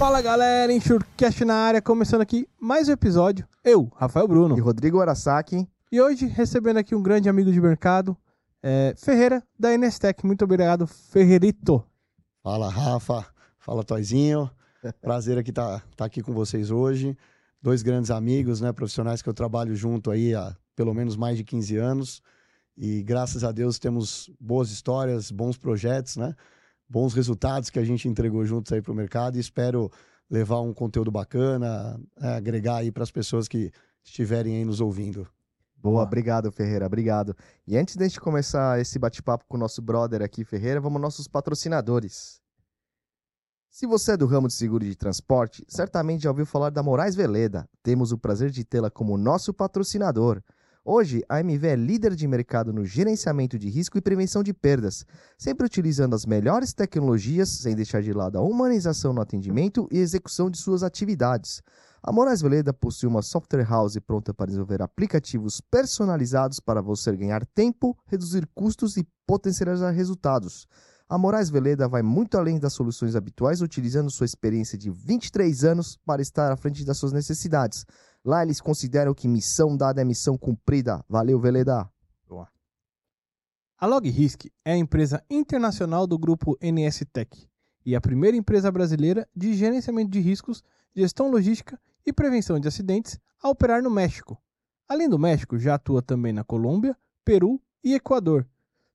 Fala galera, Enxurcast na área, começando aqui mais um episódio. Eu, Rafael Bruno. E Rodrigo Arasaki. E hoje recebendo aqui um grande amigo de mercado, é, Ferreira, da Nestec. Muito obrigado, Ferreirito. Fala, Rafa. Fala, Toizinho. Prazer aqui estar tá, tá aqui com vocês hoje. Dois grandes amigos, né, profissionais que eu trabalho junto aí há pelo menos mais de 15 anos. E graças a Deus temos boas histórias, bons projetos, né? Bons resultados que a gente entregou juntos aí para o mercado e espero levar um conteúdo bacana, é, agregar aí para as pessoas que estiverem aí nos ouvindo. Boa, obrigado, Ferreira, obrigado. E antes de a gente começar esse bate-papo com o nosso brother aqui, Ferreira, vamos aos nossos patrocinadores. Se você é do ramo de seguro de transporte, certamente já ouviu falar da Moraes Veleda. Temos o prazer de tê-la como nosso patrocinador. Hoje, a MV é líder de mercado no gerenciamento de risco e prevenção de perdas, sempre utilizando as melhores tecnologias, sem deixar de lado a humanização no atendimento e execução de suas atividades. A Moraes Veleda possui uma software house pronta para desenvolver aplicativos personalizados para você ganhar tempo, reduzir custos e potencializar resultados. A Moraes Veleda vai muito além das soluções habituais, utilizando sua experiência de 23 anos para estar à frente das suas necessidades. Lá eles consideram que missão dada é missão cumprida. Valeu, Veleda! Boa. A LogRisk é a empresa internacional do grupo NS Tech e a primeira empresa brasileira de gerenciamento de riscos, gestão logística e prevenção de acidentes a operar no México. Além do México, já atua também na Colômbia, Peru e Equador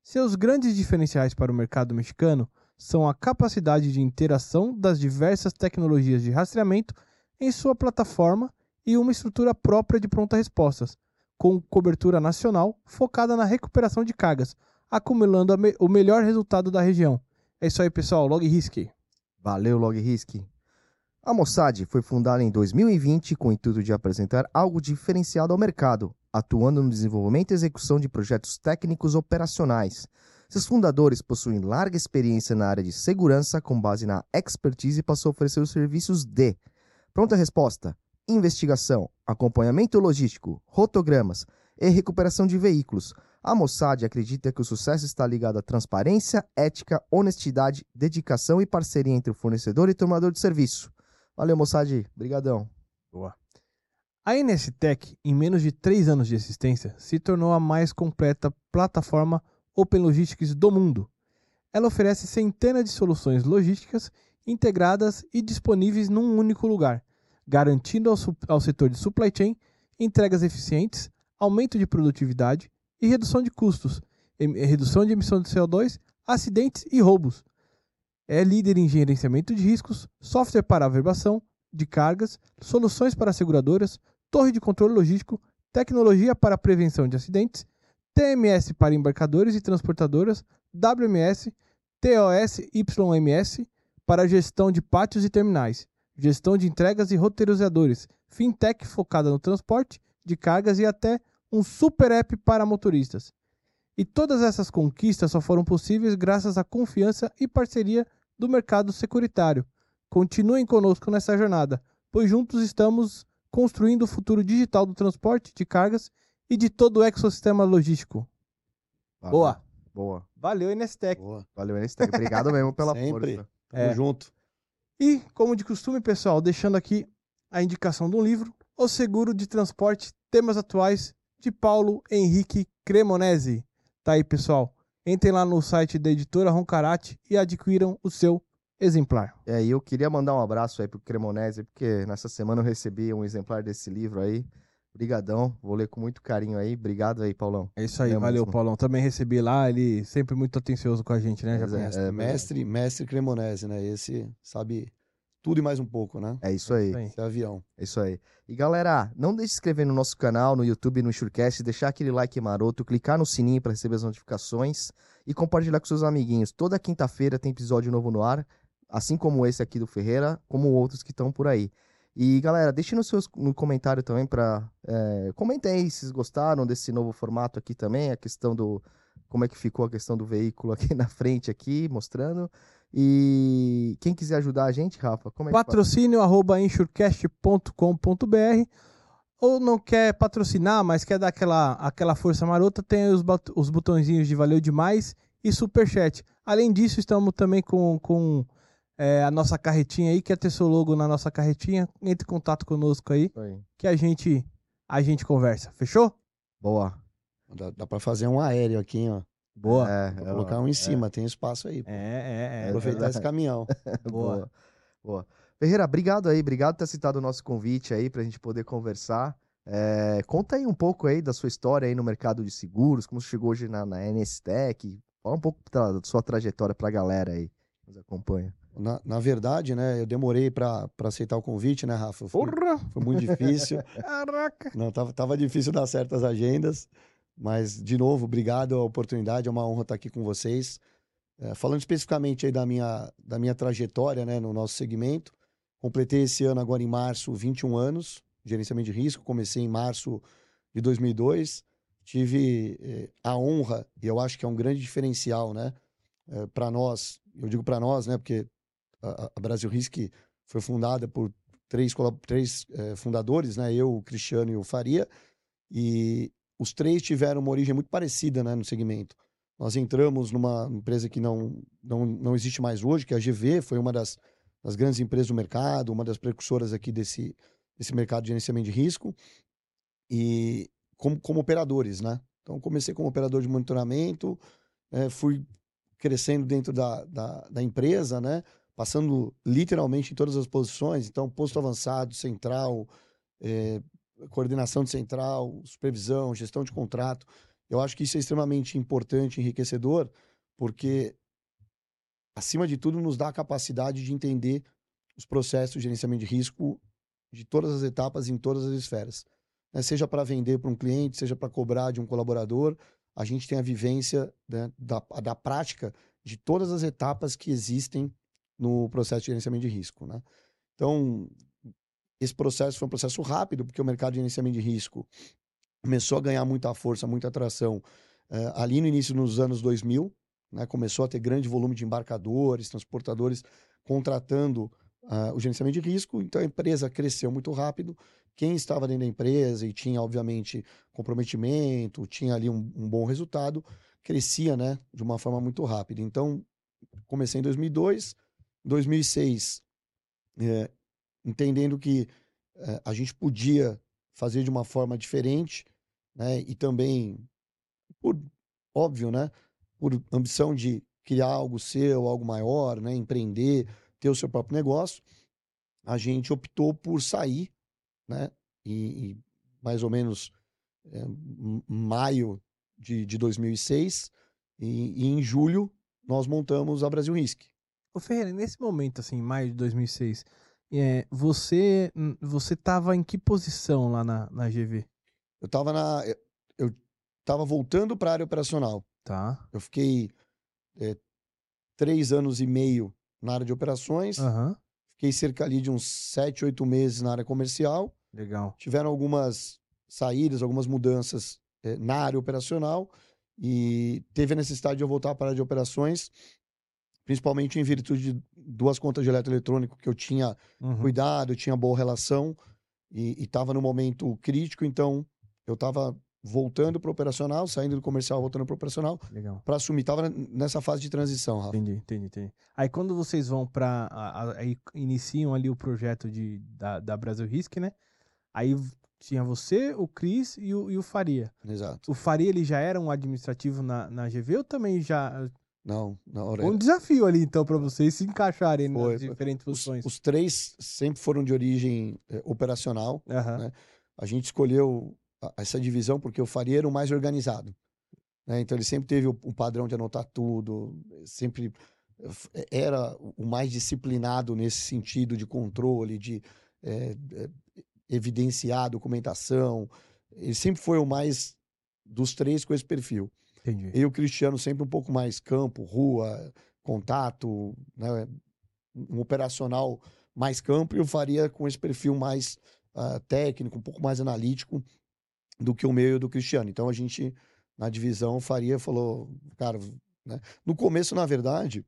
seus grandes diferenciais para o mercado mexicano são a capacidade de interação das diversas tecnologias de rastreamento em sua plataforma e uma estrutura própria de pronta-respostas, com cobertura nacional focada na recuperação de cargas, acumulando me o melhor resultado da região. É isso aí, pessoal. LogRisk. Valeu, LogRisk. A Mossad foi fundada em 2020 com o intuito de apresentar algo diferenciado ao mercado, atuando no desenvolvimento e execução de projetos técnicos operacionais. Seus fundadores possuem larga experiência na área de segurança com base na expertise e passou a oferecer os serviços de pronta resposta, investigação, acompanhamento logístico, rotogramas e recuperação de veículos. A Mossad acredita que o sucesso está ligado à transparência, ética, honestidade, dedicação e parceria entre o fornecedor e tomador de serviço. Valeu, Mossad. Obrigadão. Boa. A NSTech, em menos de três anos de existência, se tornou a mais completa plataforma Open Logistics do mundo. Ela oferece centenas de soluções logísticas integradas e disponíveis num único lugar, garantindo ao, ao setor de supply chain entregas eficientes, aumento de produtividade e redução de custos, redução de emissão de CO2, acidentes e roubos. É líder em gerenciamento de riscos, software para averbação de cargas, soluções para seguradoras, torre de controle logístico, tecnologia para prevenção de acidentes, TMS para embarcadores e transportadoras, WMS, TOS YMS para gestão de pátios e terminais, gestão de entregas e roteirizadores, fintech focada no transporte de cargas e até um super app para motoristas. E todas essas conquistas só foram possíveis graças à confiança e parceria do mercado securitário. Continuem conosco nessa jornada, pois juntos estamos construindo o futuro digital do transporte de cargas e de todo o ecossistema logístico. Valeu. Boa. Boa. Valeu, Inestec. Boa. Valeu, Inestec. Obrigado mesmo pela Sempre. força. Tamo É. junto. E, como de costume, pessoal, deixando aqui a indicação de um livro, O Seguro de Transporte, Temas Atuais, de Paulo Henrique Cremonese. Tá aí, pessoal. Entrem lá no site da editora Roncarate e adquiram o seu exemplar. É, e eu queria mandar um abraço aí pro Cremonese, porque nessa semana eu recebi um exemplar desse livro aí. Brigadão, vou ler com muito carinho aí. Obrigado aí, Paulão. É isso aí, É valeu, mesmo. Paulão. Também recebi lá, ele sempre muito atencioso com a gente, né? Já é, é, mestre, mestre Cremonese, né? Esse sabe tudo e mais um pouco, né? É isso aí. Isso aí. Esse avião. É isso aí. E galera, não deixe de se inscrever no nosso canal, no YouTube, no Shurcast, deixar aquele like maroto, clicar no sininho para receber as notificações e compartilhar com seus amiguinhos. Toda quinta-feira tem episódio novo no ar, assim como esse aqui do Ferreira, como outros que estão por aí. E galera, deixe no, seus, no comentário também para comentem aí se vocês gostaram desse novo formato aqui também, a questão do como é que ficou a questão do veículo aqui na frente aqui, mostrando. E quem quiser ajudar a gente, Rafa, como é? Patrocínio arroba insurecast.com.br ou não quer patrocinar, mas quer dar aquela, aquela força marota, tem os, os botõezinhos de valeu demais e superchat. Além disso, estamos também com, com é, a nossa carretinha aí, quer ter seu logo na nossa carretinha, entre em contato conosco aí, aí. que a gente, a gente conversa. Fechou? Boa. Dá, dá pra fazer um aéreo aqui, ó. Boa. É, Vou é, colocar um em cima, tem espaço aí. pô. É, é, é. Aproveitar esse caminhão. Boa. Boa. Boa. Ferreira, obrigado aí, obrigado por ter citado o nosso convite aí pra gente poder conversar. É, conta aí um pouco aí da sua história aí no mercado de seguros, como você chegou hoje na, na NSTech. Fala um pouco da, da sua trajetória pra galera aí que nos acompanha. Na, na verdade, né, eu demorei pra aceitar o convite, né, Rafa? Foi, Porra! foi muito difícil. Caraca! Não, tava, tava difícil dar certas agendas, mas, de novo, obrigado a oportunidade, é uma honra estar aqui com vocês. É, falando especificamente aí da minha, da minha trajetória né, no nosso segmento, completei esse ano, agora em março, 21 anos, gerenciamento de risco, comecei em março de 2002, tive eh, a honra, e eu acho que é um grande diferencial, né, para nós, eu digo para nós, né, porque a, Brasil Risk foi fundada por três, três eh, fundadores, né, eu, o Cristiano e o Faria, e os três tiveram uma origem muito parecida né, no segmento. Nós entramos numa empresa que não, não, não existe mais hoje, que é a GV, foi uma das, das grandes empresas do mercado, uma das precursoras aqui desse, desse mercado de gerenciamento de risco, e como, como operadores, né? Então, comecei como operador de monitoramento, eh, fui crescendo dentro da, da, da empresa, né? Passando literalmente em todas as posições, então, posto avançado, central, eh, coordenação de central, supervisão, gestão de contrato. Eu acho que isso é extremamente importante, enriquecedor, porque, acima de tudo, nos dá a capacidade de entender os processos de gerenciamento de risco de todas as etapas, em todas as esferas. Né? Seja para vender para um cliente, seja para cobrar de um colaborador, a gente tem a vivência né, da, da prática de todas as etapas que existem no processo de gerenciamento de risco. Né? Então, esse processo foi um processo rápido, porque o mercado de gerenciamento de risco começou a ganhar muita força, muita atração eh, ali no início dos anos 2000, né, começou a ter grande volume de embarcadores, transportadores contratando ah, o gerenciamento de risco, então a empresa cresceu muito rápido. Quem estava dentro da empresa e tinha, obviamente, comprometimento, tinha ali um, um bom resultado, crescia né, de uma forma muito rápida. Então, comecei em 2002, 2006, eh, entendendo que eh, a gente podia fazer de uma forma diferente, né? E também, por óbvio, né? Por ambição de criar algo seu, algo maior, né? Empreender, ter o seu próprio negócio, a gente optou por sair, né? E, e mais ou menos m- maio de, de 2006 e, e em julho nós montamos a Brasil Risk. Ô Ferreira, nesse momento, assim, maio de 2006, é, você, hum, você tava em que posição lá na, na GV? Eu estava na eu- eu estava voltando para a área operacional. Tá. Eu fiquei eh, três anos e meio na área de operações, Aham. fiquei cerca ali de uns sete, oito meses na área comercial. Legal. Tiveram algumas saídas, algumas mudanças eh, na área operacional e teve a necessidade de eu voltar para a área de operações, principalmente em virtude de duas contas de eletroeletrônico que eu tinha Uhum. cuidado, eu tinha boa relação e estava no momento crítico, então eu estava voltando para o operacional, saindo do comercial, voltando para o operacional, Legal. para assumir. Estava nessa fase de transição, Rafa. Entendi, entendi, entendi. Aí quando vocês vão pra. a- a- Aí iniciam ali o projeto de, da, da Brasil Risk, né? Aí tinha você, o Cris e o, e o Faria. Exato. O Faria ele já era um administrativo na, na GV ou também já. Não, na um desafio ali então pra vocês se encaixarem Foi, nas diferentes Os, funções. os três sempre foram de origem eh, operacional. Aham. né? A gente escolheu a- essa divisão porque o Faria era o mais organizado. né? Então ele sempre teve o, o padrão de anotar tudo, sempre eh, eh, era o mais disciplinado nesse sentido de controle, de eh, eh, evidenciar a documentação. Ele sempre foi o mais dos três com esse perfil. Entendi. Eu e o Cristiano sempre um pouco mais campo, rua, contato, né? um operacional mais campo, e eu faria com esse perfil mais ah, técnico, um pouco mais analítico do que o meu e do Cristiano. Então a gente, na divisão, faria, falou, cara, né? no começo, na verdade,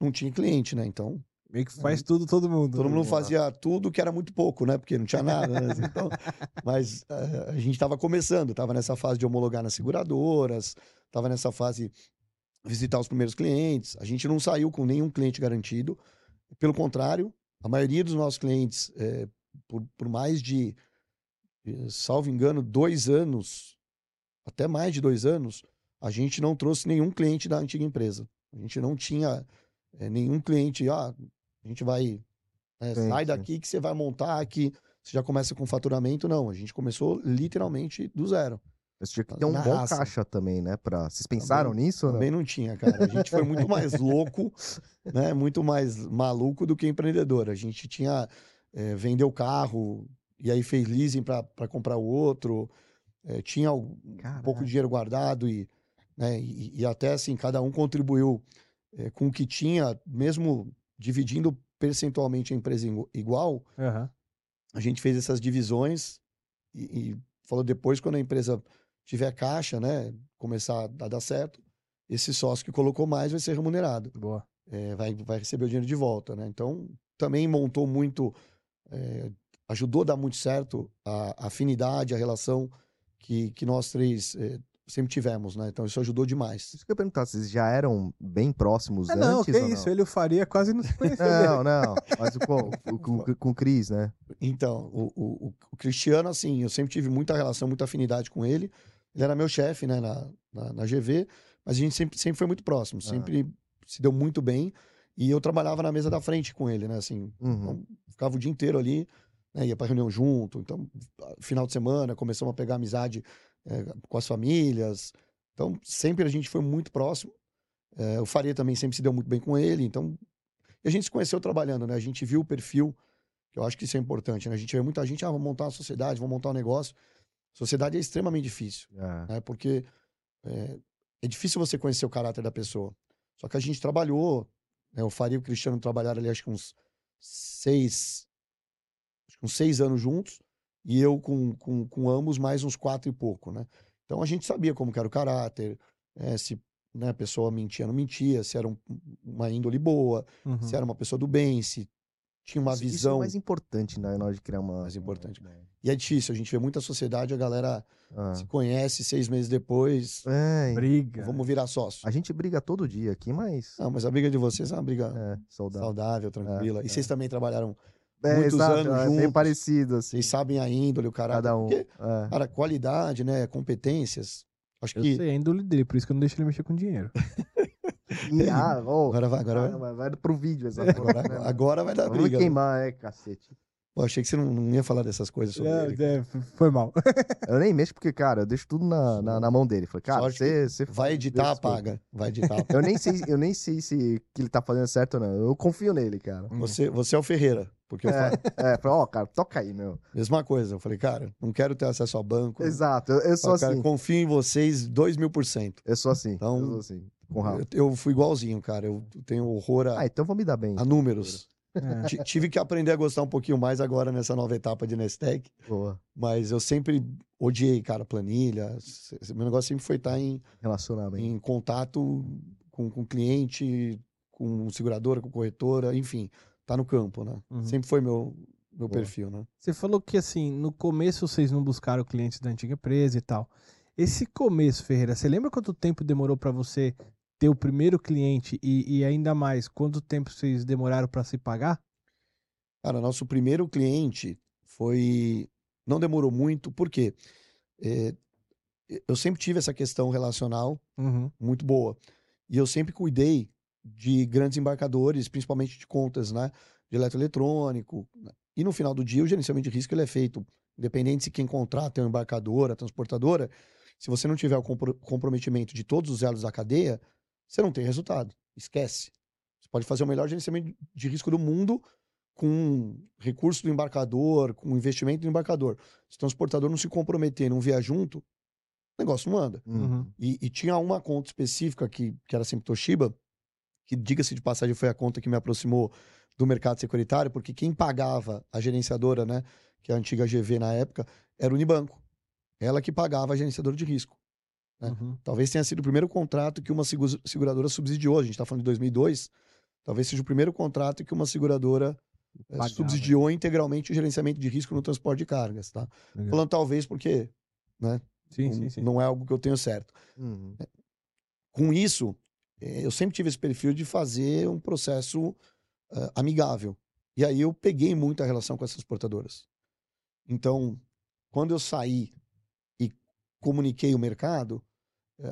não tinha cliente, né? Então Meio que faz tudo todo mundo. todo né? mundo fazia tudo que era muito pouco, né? Porque não tinha nada, né? Então, mas eh, a gente estava começando, estava nessa fase de homologar nas seguradoras, estava nessa fase visitar os primeiros clientes. A gente não saiu com nenhum cliente garantido. Pelo contrário, a maioria dos nossos clientes, é, por, por mais de, eh, salvo engano, dois anos, até mais de dois anos, a gente não trouxe nenhum cliente da antiga empresa. A gente não tinha é, nenhum cliente, ah, a gente vai, é, Sim, sai sim. daqui que você vai montar aqui, você já começa com faturamento. Não, a gente começou literalmente do zero. Mas tinha que ter um bom raça. caixa também, né? Pra... Vocês pensaram nisso? ou não? Também não tinha, cara. A gente foi muito mais louco, né? Muito mais maluco do que empreendedor. A gente tinha eh, vendeu carro e aí fez leasing para comprar o outro. eh, tinha um pouco de dinheiro guardado e, né, e, e até assim cada um contribuiu eh, com o que tinha, mesmo dividindo percentualmente a empresa igu- igual. Aham. A gente fez essas divisões e, e falou depois quando a empresa tiver caixa, né, começar a dar certo, esse sócio que colocou mais vai ser remunerado, Boa. é, vai, vai receber o dinheiro de volta, né? Então também montou muito, é, ajudou a dar muito certo a, a afinidade, a relação que, que nós três é, sempre tivemos, né? Então isso ajudou demais. Isso que eu ia perguntar, vocês já eram bem próximos Ah, não, antes que ou isso, não? ele e o Faria quase não se. Não, não. Mas o- com, com o Cris, né? Então, o, o, o- Cristiano, assim, eu sempre tive muita relação, muita afinidade com ele. Ele era meu chefe, né, na, na, na GV, mas a gente sempre, sempre foi muito próximo, Ah. sempre se deu muito bem. E eu trabalhava na mesa da frente com ele, né, assim, Uhum. então, ficava o dia inteiro ali, né, ia pra reunião junto. Então, final de semana, começamos a pegar amizade eh, com as famílias. Então, sempre a gente foi muito próximo. Eh, o Faria também sempre se deu muito bem com ele. Então, e a gente se conheceu trabalhando, né? A gente viu o perfil, que eu acho que isso é importante, né? A gente vê muita gente, ah, vamos montar uma sociedade, vamos montar um negócio. Sociedade é extremamente difícil, Ah, né? Porque é, é difícil você conhecer o caráter da pessoa. Só que a gente trabalhou, né? O Faria e o Cristiano trabalharam ali, acho que uns seis, acho que uns seis anos juntos, e eu com, com, com ambos mais uns quatro e pouco, né? Então a gente sabia como que era o caráter, eh, se né, a pessoa mentia ou não mentia, se era um- uma índole boa, Uhum. se era uma pessoa do bem, se tinha uma isso- Isso é visão. o mais importante né, na hora de criar uma. Mais importante. uma- E é difícil, a gente vê muita sociedade, a galera Ah. se conhece seis meses depois, É, Briga. vamos virar sócio. a gente briga todo dia aqui, mas. Não, mas a briga de vocês é uma briga É, saudável. saudável, tranquila. É, e vocês também trabalharam, É, muitos exato, anos é bem juntos. parecido, assim. vocês sabem a índole, o caráter. Cada um. Porque, é. cara, qualidade, né, competências. Acho Eu que. sei a índole dele, por isso que eu não deixo ele mexer com dinheiro. E- ah, ô, Agora vai, agora vai. vai, vai pro vídeo essa Agora, né? agora vai dar Vamos briga. né? queimar, é, cacete. Pô, achei que você não, não ia falar dessas coisas sobre É, ele. é, foi mal. Eu nem mexo porque, cara, eu deixo tudo na, na, na mão dele. Falei, cara, você, você Vai editar, apaga. Vai editar. Eu nem sei, eu nem sei se que ele tá fazendo certo ou não. Eu confio nele, cara. Você, você é o Ferreira. Porque eu É, falo, é, falei, ó, cara, toca aí, meu. mesma coisa. Eu falei, cara, não quero ter acesso ao banco. Exato, eu, eu sou cara, assim. confio em vocês dois mil por cento. Eu sou assim. Então, eu sou assim. Com Rafa. Eu, eu fui igualzinho, cara. Eu tenho horror a, Ah, então vou me dar bem. a números. É. Ti- Tive que aprender a gostar um pouquinho mais agora nessa nova etapa de Nestec. Boa. Mas eu sempre odiei, cara, planilha. Meu negócio sempre foi estar em, Relacionamento. em contato com, com cliente, com seguradora, com corretora, enfim, tá no campo, né? Uhum. Sempre foi meu, meu Boa. perfil, né? Você falou que assim, no começo vocês não buscaram clientes da antiga empresa e tal. Esse começo, Ferreira, você lembra quanto tempo demorou pra você ter o primeiro cliente e, e ainda mais, quanto tempo vocês demoraram pra se pagar? Cara, nosso primeiro cliente foi. Não demorou muito, por quê? É, eu sempre tive essa questão relacional Uhum. muito boa. E eu sempre cuidei de grandes embarcadores, principalmente de contas, né? De eletroeletrônico. E no final do dia, o gerenciamento de risco ele é feito, independente se quem contrata é uma embarcadora, a transportadora, se você não tiver o compro- comprometimento de todos os elos da cadeia, você não tem resultado. Esquece. Você pode fazer o melhor gerenciamento de risco do mundo com recurso do embarcador, com investimento do embarcador. Se o transportador não se comprometer, não vier junto, o negócio não anda. Uhum. E, e tinha uma conta específica que, que era sempre Toshiba, que, diga-se de passagem, foi a conta que me aproximou do mercado securitário, porque quem pagava a gerenciadora, né, que é a antiga GV na época, era o Unibanco. Ela que pagava a gerenciadora de risco. É. Uhum. Talvez tenha sido o primeiro contrato que uma segu- seguradora subsidiou. A gente está falando de 2002. Talvez seja o primeiro contrato que uma seguradora eh, Pagava. subsidiou integralmente o gerenciamento de risco no transporte de cargas, tá? Legal. Falando talvez porque Sim, não, sim, sim. não é algo que eu tenho certo Uhum. com isso, eh, eu sempre tive esse perfil de fazer um processo uh, amigável. E aí eu peguei muita relação com essas transportadoras. Então, quando eu saí e comuniquei o mercado,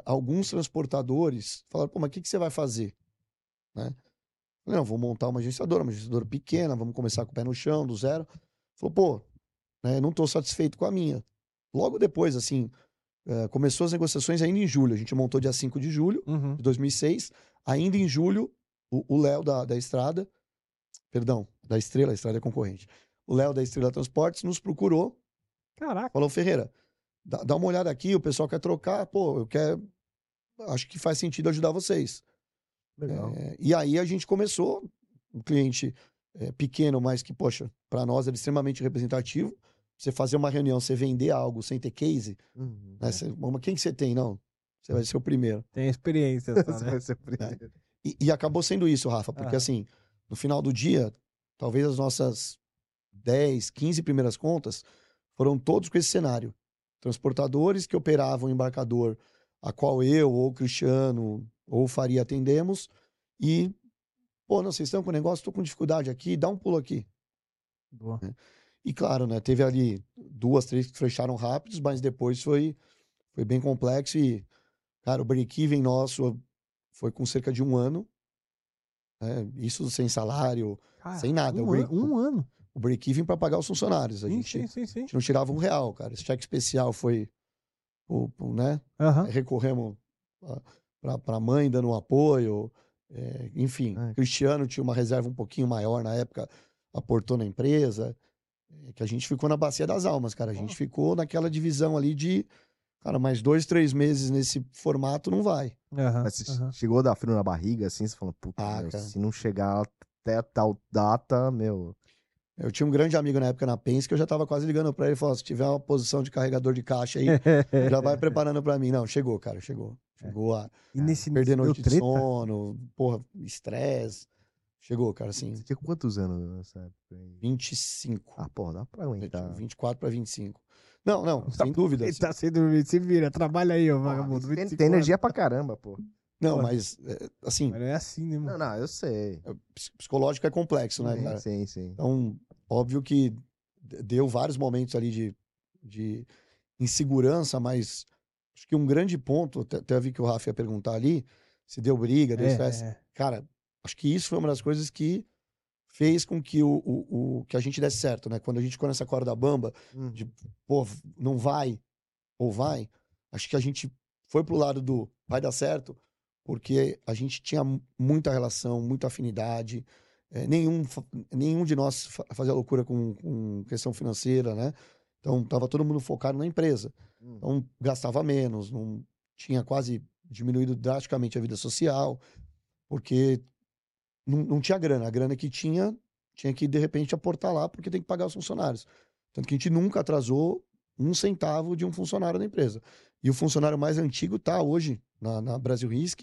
alguns transportadores falaram: pô, mas o que, que você vai fazer? Né? Não, vou montar uma agenciadora, uma agenciadora pequena, vamos começar com o pé no chão, do zero. Falou, pô, né, não estou satisfeito com a minha. Logo depois, assim, uh, começou as negociações ainda em julho. A gente montou dia 5 de julho Uhum. de 2006. Ainda em julho, o Léo da, da Estrada, perdão, da Estrela, a Estrada é concorrente. O Léo da Estrela Transportes nos procurou, Caraca. falou, Ferreira, dá, dá uma olhada aqui, o pessoal quer trocar, pô, eu quero, acho que faz sentido ajudar vocês. Legal. É, e aí a gente começou, um cliente é, pequeno, mas que, poxa, para nós era extremamente representativo. Você fazer uma reunião, você vender algo sem ter case, Uhum. né? Você, mas quem que você tem? Não, você vai ser o primeiro. Tem experiência, só, Você né? vai ser primeiro. E, e acabou sendo isso, Rafa, porque Aham. assim, no final do dia, talvez as nossas 10, 15 primeiras contas foram todos com esse cenário. Transportadores que operavam embarcador, a qual eu, ou o Cristiano, ou o Faria atendemos, e, pô, não, vocês estão com negócio, estou com dificuldade aqui, dá um pulo aqui. Boa. E claro, né, teve ali duas, três que fecharam rápidos, mas depois foi, foi bem complexo e, cara, o break-even nosso foi com cerca de um ano, né, isso sem salário, Cara, Sem nada, Um, brinco. um ano. O break-even para pagar os funcionários. A Sim, gente, sim, sim, sim. a gente não tirava um real, cara. Esse cheque especial foi, o, o, né, Aham. recorremos para a mãe dando um apoio, é, enfim. É. Cristiano tinha uma reserva um pouquinho maior na época, aportou na empresa, é, que a gente ficou na bacia das almas, cara. A gente ficou naquela divisão ali de, cara, mais dois, três meses nesse formato não vai. Aham. Mas aham. chegou a dar frio na barriga, assim, você falou, puta, Ah, meu, cara. se não chegar até tal data, meu. Eu tinha um grande amigo na época na Pence que eu já tava quase ligando para ele e falou: se tiver uma posição de carregador de caixa aí, já vai preparando para mim. Não, chegou, cara, chegou. Chegou a E nesse perder noite de treta? sono, porra, estresse. Chegou, cara, assim, Você tinha quantos anos nessa época? aí? 25. Ah, porra, dá pra aguentar. 24 para 25. Não, não, Tá- sem dúvida. Ele tá sem dormir, se vira, trabalha aí, ô vagabundo. Tem, 25 tem energia pra caramba, pô. Não, Pô. mas, é, assim, Mas não é assim, né, Não, mano? não, eu sei. ps- psicológico é complexo, né, Sim, cara? sim, sim. Então, óbvio que deu vários momentos ali de, de insegurança, mas acho que um grande ponto, até, até vi que o Rafa ia perguntar ali, se deu briga, deu É, estresse. é. Cara, acho que isso foi uma das coisas que fez com que o, o, o- que a gente desse certo, né? Quando a gente ficou nessa corda bamba, Hum. de, pô, não vai ou vai, acho que a gente foi pro lado do vai dar certo, porque a gente tinha mu- muita relação, muita afinidade, eh, nenhum, nenhum de nós fa- fazia loucura com, com questão financeira, né? Então, tava todo mundo focado na empresa. Hum. Então, gastava menos, não tinha quase diminuído drasticamente a vida social, porque não, não tinha grana. A grana que tinha, tinha que, de repente, aportar lá, porque tem que pagar os funcionários. Tanto que a gente nunca atrasou um centavo de um funcionário da empresa. E o funcionário mais antigo tá hoje na, na Brasil Risk,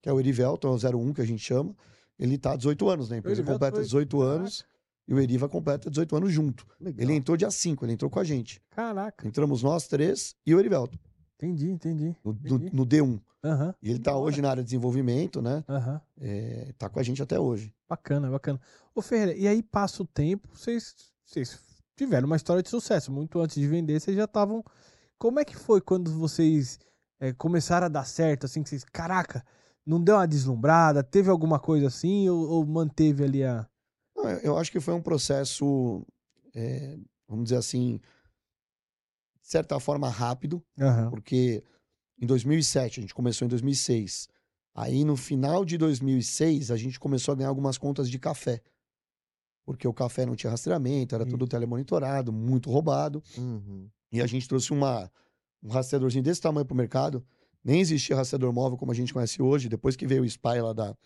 que é o Erivelton, é o 01 que a gente chama. Ele tá há 18 anos na empresa. Erivelton completa foi- 18 anos e o Eriva completa 18 anos junto. Legal. Ele entrou dia 5, ele entrou com a gente. Caraca, Entramos nós três e o Erivelton, entendi, entendi. no, no, Entendi. no D1. Aham, E ele tá hora. hoje na área de desenvolvimento, né? aham. É, tá com a gente até hoje. Bacana, bacana. Ô, Ferreira, e aí passa o tempo, vocês, vocês tiveram uma história de sucesso. Muito antes de vender, vocês já estavam. Como é que foi quando vocês eh, começaram a dar certo? Assim, que vocês. Caraca, não deu uma deslumbrada? Teve alguma coisa assim? Ou, ou manteve ali a. Não, eu- eu acho que foi um processo, é, vamos dizer assim, de certa forma rápido, Aham. porque em 2007, a gente começou em 2006. Aí no final de 2006, a gente começou a ganhar algumas contas de café. Porque o café não tinha rastreamento, era tudo telemonitorado, muito roubado. Uhum. E a gente trouxe uma, um rastreadorzinho desse tamanho pro mercado. Nem existia rastreador móvel como a gente conhece hoje. Depois que veio o Spy lá da,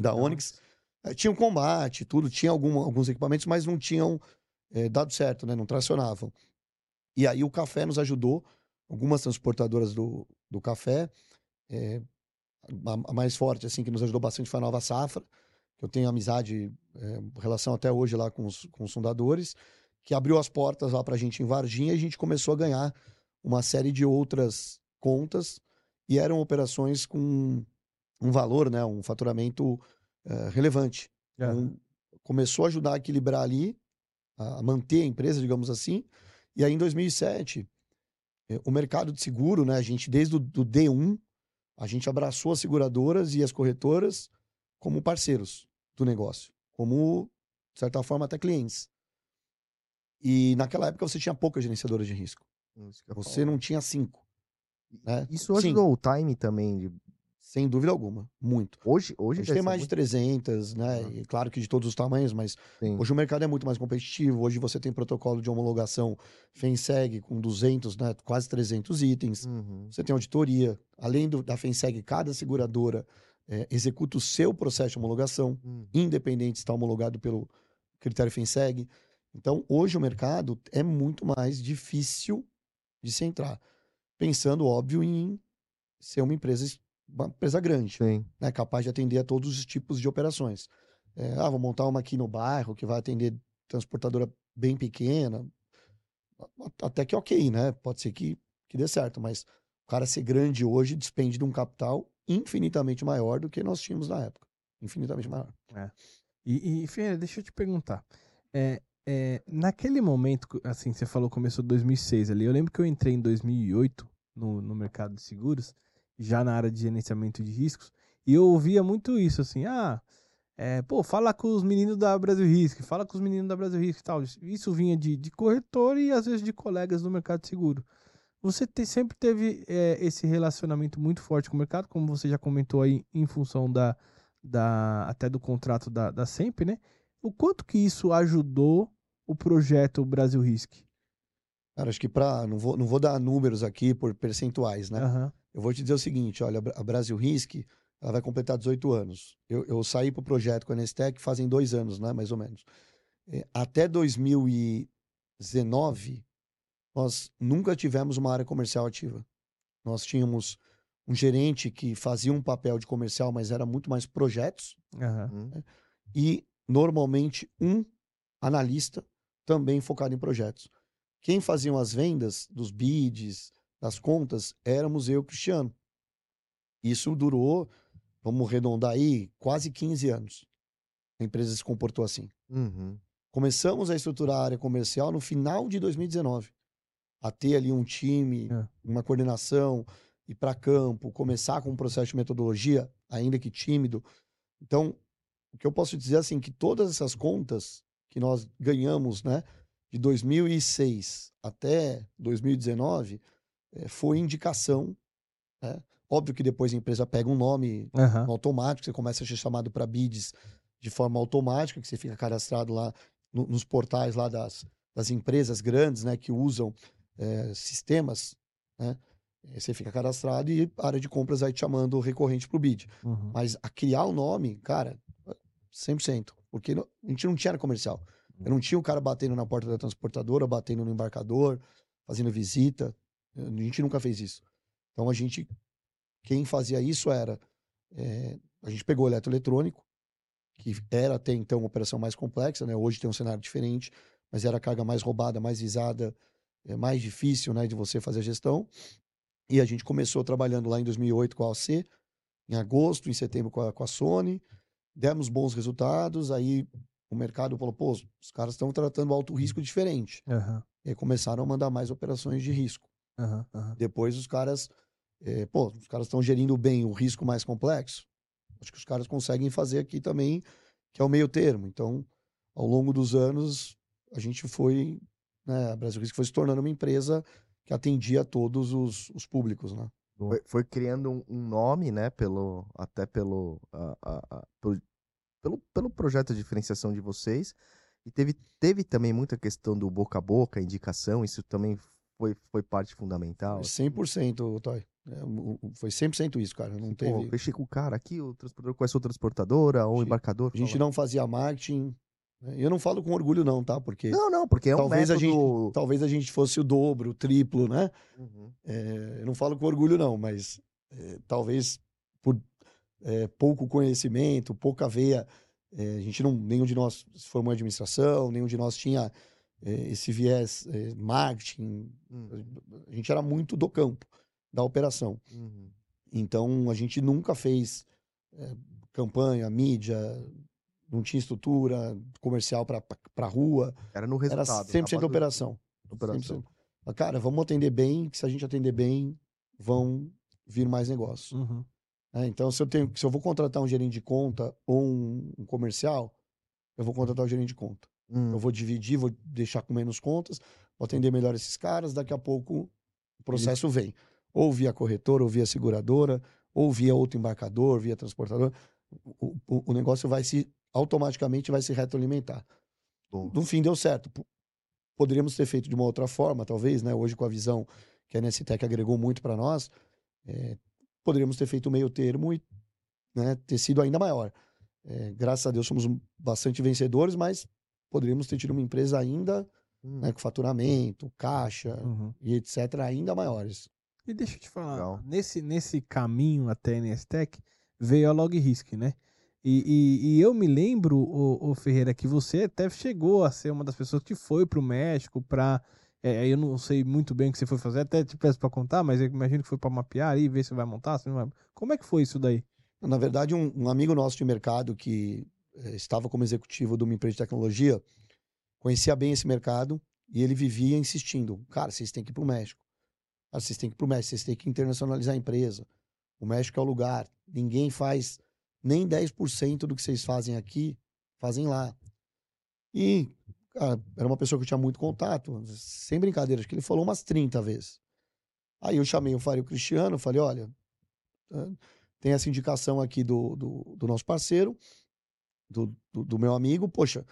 da Onyx, eh, tinha um combate, tudo, tinha algum, alguns equipamentos, mas não tinham eh, dado certo, né? Não tracionavam. E aí o café nos ajudou, algumas transportadoras do, do café, eh, a, a mais forte, assim, que nos ajudou bastante foi a Nova Safra, que eu tenho amizade, relação até hoje lá com os, com os fundadores, que abriu as portas lá pra gente em Varginha e a gente começou a ganhar uma série de outras contas e eram operações com um valor, né, um faturamento eh, relevante. Aham. Então, começou a ajudar a equilibrar ali, a manter a empresa, digamos assim. E aí, em 2007, eh, o mercado de seguro, né? A gente, desde o do D1, a gente abraçou as seguradoras e as corretoras como parceiros do negócio, como, de certa forma, até clientes. E naquela época você tinha poucas gerenciadoras de risco. Eu Você não tinha cinco. Né? Isso Sim. ajudou o time também. de- Sem dúvida alguma. Muito. Hoje, A hoje gente deve tem mais de muito- 300, né? E claro que de todos os tamanhos, mas Sim. hoje o mercado é muito mais competitivo. Hoje você tem protocolo de homologação FENSEG com 200, né? quase 300 itens. Uhum. Você tem auditoria. Além do, da FENSEG, cada seguradora eh, executa o seu processo de homologação, Uhum. independente se está homologado pelo critério FENSEG. Então, hoje o mercado é muito mais difícil de se entrar. Pensando, óbvio, em ser uma empresa, uma empresa grande né, capaz de atender a todos os tipos de operações. É, ah, vou montar uma aqui no bairro que vai atender transportadora bem pequena. Até que ok, né? Pode ser que, que dê certo, mas o cara ser grande hoje despende de um capital infinitamente maior do que nós tínhamos na época. Infinitamente maior. E, e Ferreira, deixa eu te perguntar. É, é, naquele momento, assim, você falou começou em 2006 ali. Eu lembro que eu entrei em 2008 no, no mercado de seguros, já na área de gerenciamento de riscos, e eu ouvia muito isso, assim, ah, é, pô, fala com os meninos da Brasil Risk, fala com os meninos da Brasil Risk e tal. Isso vinha de, de corretor e às vezes de colegas do mercado de seguro. Você te- sempre teve é, esse relacionamento muito forte com o mercado, como você já comentou aí, em função da, da até do contrato da, da Sempre, né? O quanto que isso ajudou o projeto Brasil Risk? Cara, acho que para não vou, não vou dar números aqui por percentuais, né? Aham. Eu vou te dizer o seguinte, olha, a Bra- a Brasil Risk, ela vai completar 18 anos. Eu, eu saí para o projeto com a Nestec fazem dois anos, né, mais ou menos. É, Até 2019, nós nunca tivemos uma área comercial ativa. Nós tínhamos um gerente que fazia um papel de comercial, mas era muito mais projetos. Uhum. e normalmente um analista também focado em projetos. Quem faziam as vendas dos bids, das contas, éramos eu e o Cristiano. Isso durou, vamos arredondar aí, quase 15 anos. A empresa se comportou assim. Uhum. Começamos a estruturar a área comercial no final de 2019. A ter ali um time, É. uma coordenação, ir para campo, começar com um processo de metodologia, ainda que tímido. Então, o que eu posso dizer assim, que todas essas contas que nós ganhamos, né, de 2006 até 2019, eh, foi indicação. Né? Óbvio que depois a empresa pega um nome no automático, você começa a ser chamado para bids de forma automática, que você fica cadastrado lá no- nos portais lá das, das empresas grandes, né, que usam eh, sistemas, né, eh, você fica cadastrado e a área de compras vai te chamando recorrente para o bid. Uhum. Mas a criar o nome, cara, 100%, porque não- a gente não tinha comercial. Eu não tinha o cara batendo na porta da transportadora, batendo no embarcador, fazendo visita. A gente nunca fez isso. Então a gente, quem fazia isso era, eh, a gente pegou o eletroeletrônico, que era até então uma operação mais complexa, né? Hoje tem um cenário diferente, mas era a carga mais roubada, mais visada, é mais difícil, né, de você fazer a gestão. E a gente começou trabalhando lá em 2008 com a AOC, em agosto, em setembro com a, com a Sony, demos bons resultados, aí o mercado falou, pô, os caras estão tratando alto risco diferente. Aham. E começaram a mandar mais operações de risco. Aham. Aham. Depois os caras, eh, pô, os caras estão gerindo bem o risco mais complexo. Acho que os caras conseguem fazer aqui também, que é o meio termo. Então, ao longo dos anos, a gente foi, né, a Brasil Risco foi se tornando uma empresa que atendia a todos os, os públicos, né? Foi, foi criando um, um nome, né? Pelo, até pelo, a- a- a- pelo, pelo, pelo projeto de diferenciação de vocês. E teve, teve também muita questão do boca a boca, indicação, isso também foi, foi parte fundamental. Foi 100%, Toy. É, foi 100% isso, cara. Não Pô, teve... fechei com o cara aqui, o transportador conhece outra transportadora, ou o Gente, embarcador. A gente não fazia marketing. Né? Eu não falo com orgulho não, tá? Porque Não, não, porque é um talvez, a gente, método... talvez a gente fosse o dobro, o triplo, né? Uhum. É, eu não falo com orgulho, não, mas é, talvez por é, pouco conhecimento, pouca veia, é, a gente não, nenhum de nós se formou em administração, nenhum de nós tinha é, esse viés é, marketing, Uhum. a gente era muito do campo, da operação. Uhum. Então a gente nunca fez campanha, mídia, não tinha estrutura comercial para rua. Era no Era resultado. 100% tava- operação. operação. 100%. Mas, Cara, vamos atender bem, que se a gente atender bem, vão vir mais negócios. Uhum. né? Então, se eu, tenho, se eu vou contratar um gerente de conta ou um, um comercial, eu vou contratar o gerente de conta. Hum, Eu vou dividir, vou deixar com menos contas, vou atender melhor esses caras, daqui a pouco o processo vem. Ou via corretora, ou via seguradora, ou via outro embarcador, via transportador. O, o- o negócio vai se, automaticamente vai se retroalimentar. bom. No fim deu certo. Poderíamos ter feito de uma outra forma, talvez, né? Hoje com a visão que a NSTEC agregou muito para nós, é, poderíamos ter feito meio termo e né, ter sido ainda maior. É, graças a Deus somos bastante vencedores, mas poderíamos ter tido uma empresa ainda Hum, né, com faturamento, caixa Uhum. e etc. ainda maiores. E deixa eu te falar, Legal. nesse, nesse caminho até a NSTEC, veio a LogRisk, né? E, e, e eu me lembro, o, o Ferreira, que você até chegou a ser uma das pessoas que foi pro México pra. é, eu não sei muito bem o que você foi fazer, até te peço pra contar, mas eu imagino que foi pra mapear e ver se vai montar. Se vai... Como é que foi isso daí? Na verdade, um, um amigo nosso de mercado que eh, estava como executivo de uma empresa de tecnologia conhecia bem esse mercado e ele vivia insistindo: cara, vocês têm que ir para o México. Cara, vocês têm que ir para o México, vocês têm que internacionalizar a empresa. O México é o lugar. Ninguém faz nem 10% do que vocês fazem aqui, fazem lá. E, cara, era uma pessoa que eu tinha muito contato, sem brincadeira, acho que ele falou umas 30 vezes. Aí eu chamei o Fábio Cristiano, falei: olha. tem essa indicação aqui do, do, do nosso parceiro, do, do, do meu amigo, poxa,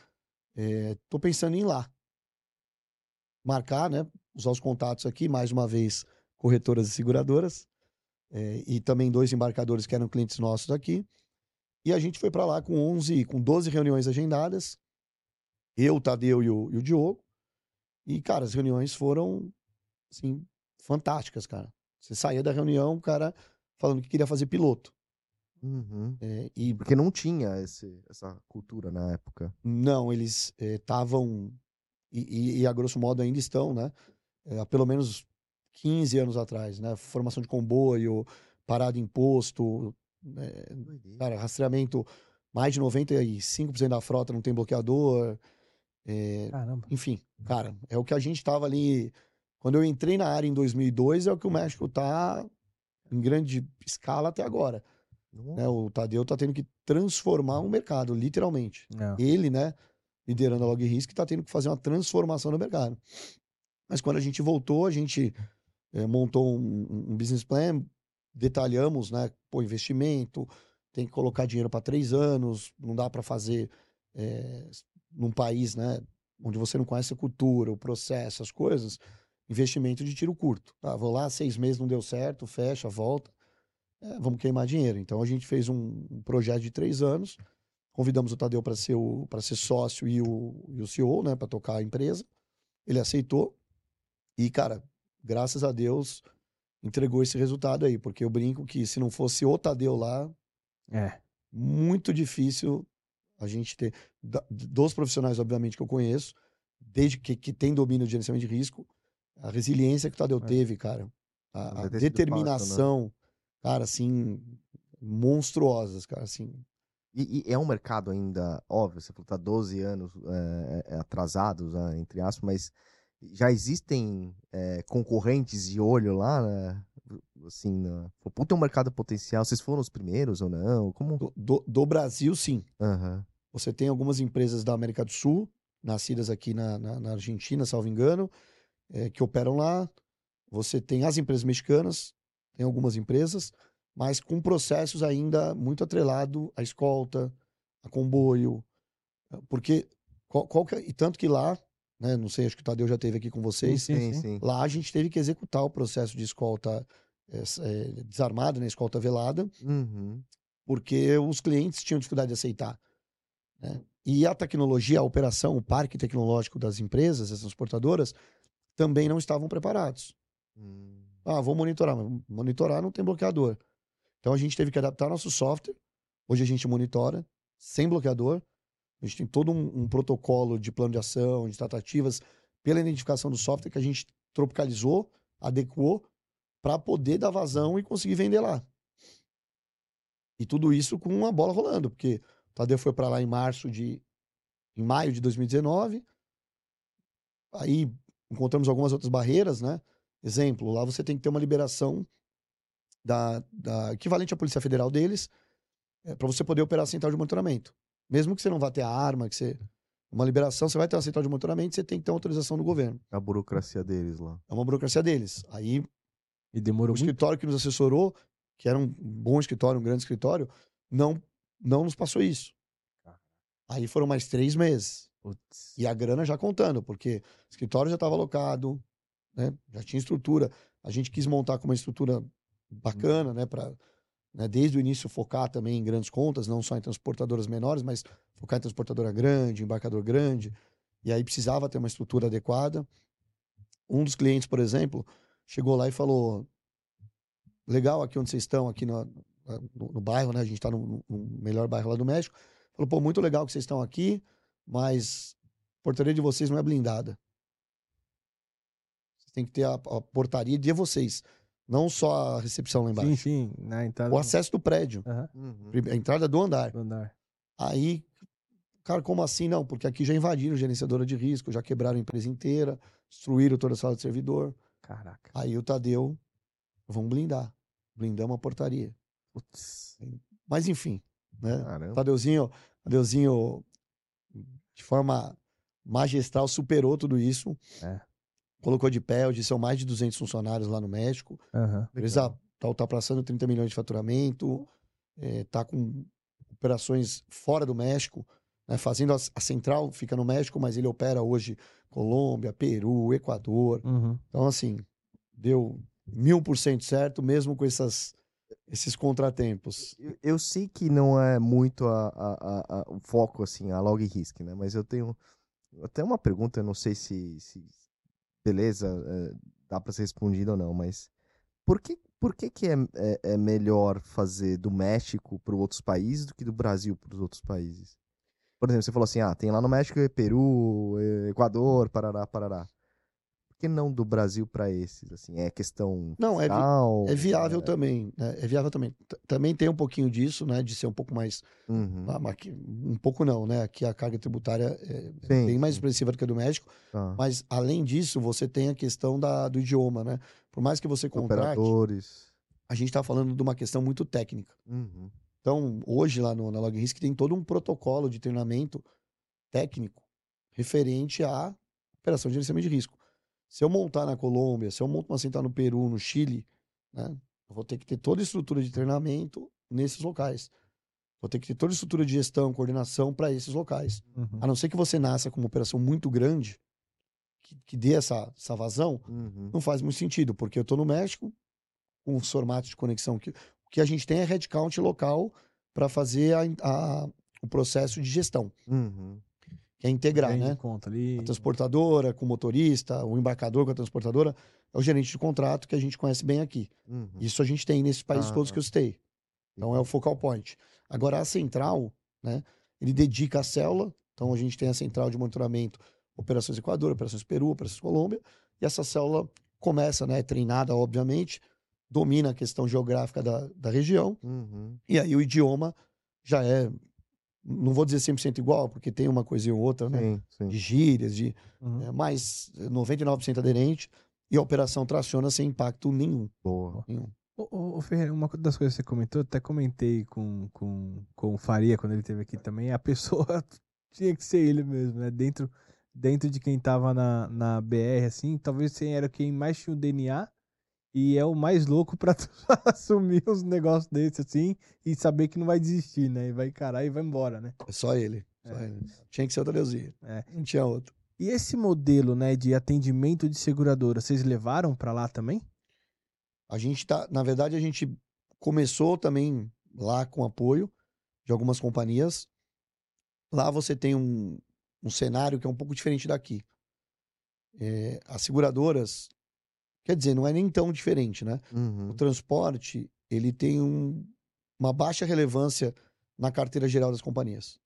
é, tô pensando em ir lá. Marcar, né? Usar os contatos aqui, mais uma vez, corretoras e seguradoras, é, e também dois embarcadores que eram clientes nossos aqui. E a gente foi para lá com 11, com 12 reuniões agendadas, eu, o Tadeu e o, e o Diogo. E, cara, as reuniões foram, assim, fantásticas, cara. Você saía da reunião, o cara falando que queria fazer piloto. uhum. É, e Porque não tinha esse, essa cultura na época. não, eles estavam, e, e- e a grosso modo ainda estão, né? É, pelo menos 15 anos atrás, né? Formação de comboio, parada de imposto, é, cara, rastreamento, mais de 95% da frota não tem bloqueador. é, Caramba. enfim, cara, é o que a gente estava ali. Quando eu entrei na área em 2002, é o que o México tá em grande escala até agora. né? O Tadeu tá tendo que transformar um mercado, literalmente. É. Ele, né, liderando a LogRisk, tá tendo que fazer uma transformação no mercado. Mas quando a gente voltou, a gente eh, montou um, um business plan, detalhamos, né, pô, investimento, tem que colocar dinheiro para três anos, não dá para fazer eh, num país, né, onde você não conhece a cultura, o processo, as coisas, investimento de tiro curto. Tá, vou lá, seis meses não deu certo, fecha, volta, é, vamos queimar dinheiro. Então a gente fez um, um projeto de três anos, convidamos o Tadeu para ser o ser sócio e o, e o CEO, né, para tocar a empresa. Ele aceitou e cara, graças a Deus entregou esse resultado aí, porque eu brinco que se não fosse o Tadeu lá, É. muito difícil a gente ter dos profissionais obviamente que eu conheço, desde que, que tem domínio de gerenciamento de risco, a resiliência que o Tadeu É. teve, cara, a, a né? determinação, cara, assim, monstruosas, cara, assim. E, e é um mercado ainda, óbvio, você falou que tá 12 anos é, atrasados, né, entre aspas, mas já existem é, concorrentes de olho lá, né? Assim, né? Pô, é um mercado potencial. Vocês foram os primeiros ou não? Como? Do, do- do Brasil, sim. Aham. Você tem algumas empresas da América do Sul, nascidas aqui na, na, na Argentina, salvo engano, eh, que operam lá. Você tem as empresas mexicanas, tem algumas empresas, mas com processos ainda muito atrelado à escolta, a comboio. Porque, qual, qual que é- e tanto que lá, né, não sei, acho que o Tadeu já teve aqui com vocês, Sim, Sim, sim. lá a gente teve que executar o processo de escolta eh, eh, desarmada, né, escolta velada, Uhum. porque os clientes tinham dificuldade de aceitar. né? E a tecnologia, a operação, o parque tecnológico das empresas, as transportadoras, também não estavam preparados. Hum. Ah, vou monitorar, mas monitorar não tem bloqueador. Então a gente teve que adaptar nosso software. Hoje a gente monitora sem bloqueador. A gente tem todo um, um protocolo de plano de ação, de tratativas, pela identificação do software que a gente tropicalizou, adequou, para poder dar vazão e conseguir vender lá. E tudo isso com a bola rolando, porque O Tadeu foi para lá em março de. em maio de 2019. Aí encontramos algumas outras barreiras, né? Exemplo, lá você tem que ter uma liberação da, da equivalente à Polícia Federal deles é, para você poder operar a central de monitoramento. Mesmo que você não vá ter a arma, que você. Uma liberação, você vai ter uma central de monitoramento, você tem que ter uma autorização do governo. A burocracia deles lá. É uma burocracia deles. Aí E demorou o muito. escritório que nos assessorou, que era um bom escritório, um grande escritório, não, não nos passou isso. Aí foram mais três meses. Putz. E a grana já contando, porque o escritório já estava alocado, né? já tinha estrutura. A gente quis montar com uma estrutura bacana, né? Para né, desde o início focar também em grandes contas, não só em transportadoras menores, mas focar em transportadora grande, embarcador grande. E aí precisava ter uma estrutura adequada. Um dos clientes, por exemplo, chegou lá e falou: legal aqui onde vocês estão, aqui no, no, no bairro, né? A gente está no, no melhor bairro lá do México. Falou, pô, muito legal que vocês estão aqui, mas a portaria de vocês não é blindada. Vocês têm que ter a, a portaria de vocês, não só a recepção lá embaixo. Sim, sim. Na entrada. O acesso do prédio, Uhum. a entrada do andar. do andar. Aí, cara, como assim? Não, porque aqui já invadiram gerenciadora de risco, já quebraram a empresa inteira, destruíram toda a sala de servidor. Caraca. Aí o Tadeu, vamos blindar. Blindamos a portaria. Putz. Mas enfim, né? Caramba. Tadeuzinho, Tadeuzinho, de forma magistral, superou tudo isso. É. Colocou de pé, hoje são mais de 200 funcionários lá no México. Aham. A empresa tá, tá passando 30 milhões de faturamento, é, tá com operações fora do México, né, fazendo a, a central, fica no México, mas ele opera hoje Colômbia, Peru, Equador. Uhum. Então, assim, deu mil por cento certo, mesmo com essas, esses contratempos. Eu, eu sei que não é muito a, a- a- a- o foco, assim, a log risk, né? Mas eu tenho até uma pergunta, eu não sei se, se- beleza, é, dá para ser respondida ou não, mas por que, por que, que é, é, é melhor fazer do México para outros países do que do Brasil para os outros países? Por exemplo, você falou assim, ah, tem lá no México Peru, Equador, Parará, Parará. Que não do Brasil para esses? Assim, é questão Não, é, vi- fiscal? é viável também. Né? É viável também. T- Também tem um pouquinho disso, né? De ser um pouco mais. Uhum, ah, um pouco não, né? Aqui a carga tributária é é Sim, bem mais sim. expressiva do que a do México. tá. Mas, além disso, você tem a questão da, do idioma, né? Por mais que você contrate, Operadores. a gente está falando de uma questão muito técnica. Uhum. Então, hoje lá no, na LogRisk tem todo um protocolo de treinamento técnico referente à operação de gerenciamento de risco. Se eu montar na Colômbia, se eu monto uma central no Peru, no Chile, né, eu vou ter que ter toda a estrutura de treinamento nesses locais. Vou ter que ter toda a estrutura de gestão, coordenação para esses locais. Uhum. A não ser que você nasça com uma operação muito grande, que, que dê essa, essa vazão, Uhum. não faz muito sentido, porque eu estou no México, com os formatos de conexão que o que a gente tem é headcount local para fazer a- a- o processo de gestão, Uhum. Que é integrar, né? conta ali. A transportadora com o motorista, o embarcador com a transportadora, é o gerente de contrato que a gente conhece bem aqui. Uhum. Isso a gente tem nesses países Ah, todos que eu citei. Então é o focal point. Agora a central, né? Ele dedica a célula. Então a gente tem a central de monitoramento, operações Equador, operações Peru, operações Colômbia, e essa célula começa, né? É treinada, obviamente, domina a questão geográfica da, da região, Uhum. e aí o idioma já é, não vou dizer 100% igual, porque tem uma coisinha ou outra, né? Sim, sim. De gírias, de, Uhum. é, mas 99% aderente, e a operação traciona sem impacto nenhum. Boa. nenhum. Ô, ô, ô, Ferreira, uma das coisas que você comentou, até comentei com, com, com o Faria quando ele esteve aqui também, a pessoa tinha que ser ele mesmo, né? Dentro, dentro de quem tava na, na BR, assim, talvez você era quem mais tinha o DNA e é o mais louco pra assumir uns negócios desses, assim, e saber que não vai desistir, né? E vai encarar e vai embora, né? É só ele. Só É. ele. Tinha que ser o Tadeuzinho. É. Não tinha outro. E esse modelo, né, de atendimento de seguradora, vocês levaram pra lá também? A gente tá, na verdade, a gente começou também lá com apoio de algumas companhias. Lá você tem um, um cenário que é um pouco diferente daqui. É, as seguradoras, quer dizer, não é nem tão diferente, né? Uhum. O transporte, ele tem um- uma baixa relevância na carteira geral das companhias.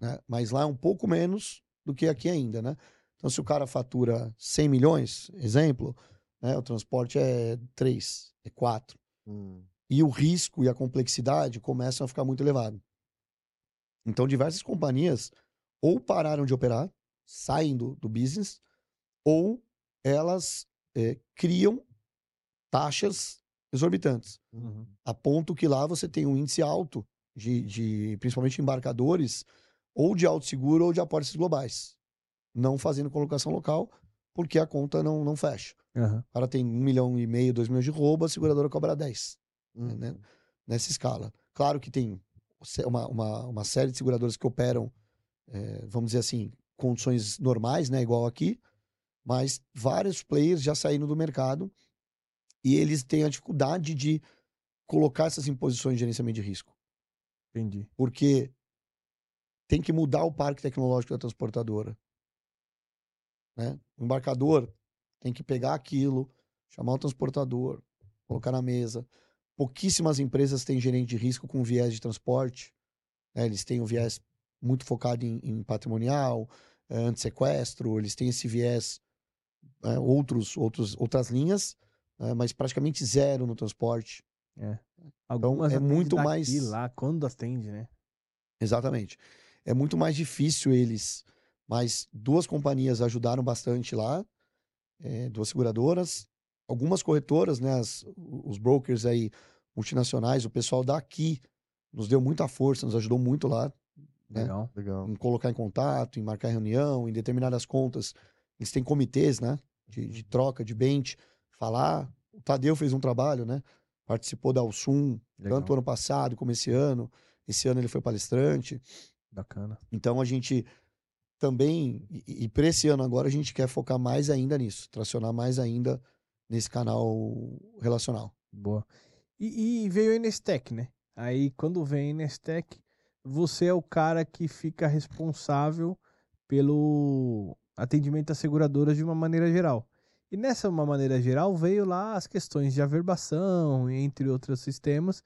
né? Mas lá é um pouco menos do que aqui ainda, né? Então, se o cara fatura 100 milhões, exemplo, né, o transporte é 3, é 4. Uhum. E o risco e a complexidade começam a ficar muito elevado. Então, diversas companhias ou pararam de operar, saem do, do business, ou elas é, criam taxas exorbitantes, Uhum. a ponto que lá você tem um índice alto de, de principalmente embarcadores, ou de alto seguro ou de apólices globais, não fazendo colocação local, porque a conta não, não fecha. Aham. O cara tem um milhão e meio, dois milhões de roubo, a seguradora cobra 10 Uhum. né? nessa escala. Claro que tem uma, uma, uma série de seguradoras que operam, eh, vamos dizer assim, condições normais, né, igual aqui, mas vários players já saíram do mercado e eles têm a dificuldade de colocar essas imposições de gerenciamento de risco, Entendi. porque tem que mudar o parque tecnológico da transportadora. Né? O embarcador tem que pegar aquilo, chamar o transportador, colocar na mesa. Pouquíssimas empresas têm gerente de risco com viés de transporte. né? Eles têm um viés muito focado em, em patrimonial, eh, anti-sequestro, eles têm esse viés, eh, outros, outros, outras linhas, eh, mas praticamente zero no transporte. Algumas é atende muito mais- lá, quando atende, né? Exatamente. É muito mais difícil eles, mas duas companhias ajudaram bastante lá, eh, duas seguradoras, algumas corretoras, né, as- os brokers aí multinacionais, o pessoal daqui nos deu muita força, nos ajudou muito lá né? Legal. Legal. em colocar em contato, em marcar reunião, em determinadas contas. Eles têm comitês, né, de, de troca, de bench, falar. O Tadeu fez um trabalho, né, participou da Alsum, Legal. tanto ano passado como esse ano. Esse ano ele foi palestrante. Bacana. Então a gente também, e, e para esse ano agora, a gente quer focar mais ainda nisso, tracionar mais ainda nesse canal relacional. Boa. E, e veio a Nestec, né? Aí quando vem a Nestec, você é o cara que fica responsável pelo atendimento às seguradoras de uma maneira geral. E nessa uma maneira geral veio lá as questões de averbação, entre outros sistemas,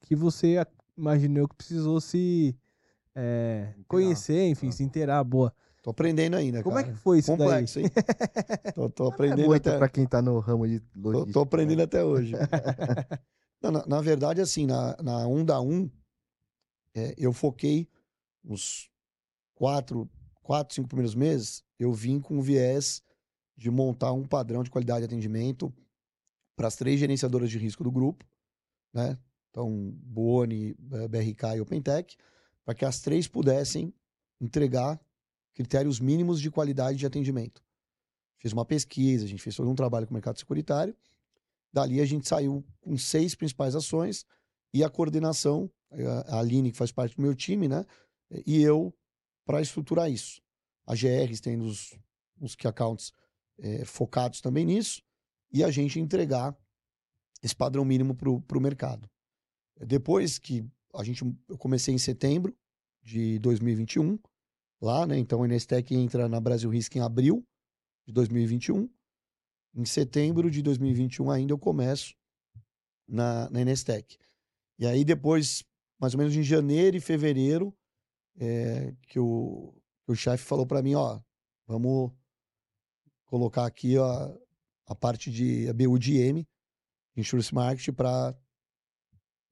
que você imaginou que precisou se é, conhecer, enfim, Ah. se inteirar. Boa. Tô aprendendo ainda, Como é cara. que foi isso Complexo, hein? tô, tô É aprendendo muito até... pra quem tá no ramo de Tô, logística. tô aprendendo até hoje. Não, na, na verdade, assim, na, na Onda 1, é, eu foquei uns quatro, quatro, cinco primeiros meses, eu vim com o viés de montar um padrão de qualidade de atendimento para as três gerenciadoras de risco do grupo, né? Então, Boni, eh, BRK e OpenTech, para que as três pudessem entregar critérios mínimos de qualidade de atendimento. Fiz uma pesquisa, a gente fez todo um trabalho com o mercado securitário. Dali a gente saiu com seis principais ações e a coordenação, a Aline, que faz parte do meu time, né? E eu para estruturar isso. A GR tem os, os key accounts eh, focados também nisso e a gente entregar esse padrão mínimo para o mercado. Depois que a gente, eu comecei em setembro de 2021, lá, né? Então a Nestec entra na Brasil Risk em abril de 2021. Em setembro de 2021 ainda eu começo na, na. E aí depois, mais ou menos em janeiro e fevereiro, é, que o, o chefe falou para mim, ó, vamos colocar aqui ó, a parte de a BUDM, Insurance Market, para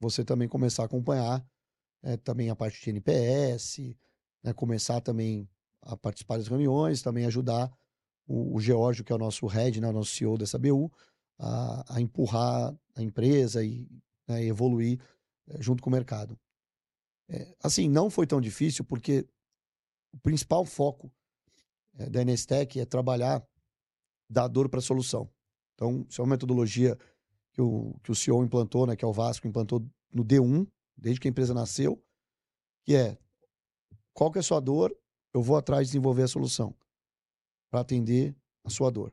você também começar a acompanhar é, também a parte de NPS, né, começar também a participar das reuniões, também ajudar o, o Geórgio, que é o nosso head, né, o nosso CEO dessa BU, a, a empurrar a empresa e né, evoluir é, junto com o mercado. É, assim, não foi tão difícil, porque o principal foco é, da NSTEC é trabalhar da dor para a solução. Então, isso é uma metodologia que o, que o CEO implantou, né, que é o Vasco, implantou no D1, desde que a empresa nasceu, que é qual que é a sua dor, eu vou atrás de desenvolver a solução para atender a sua dor.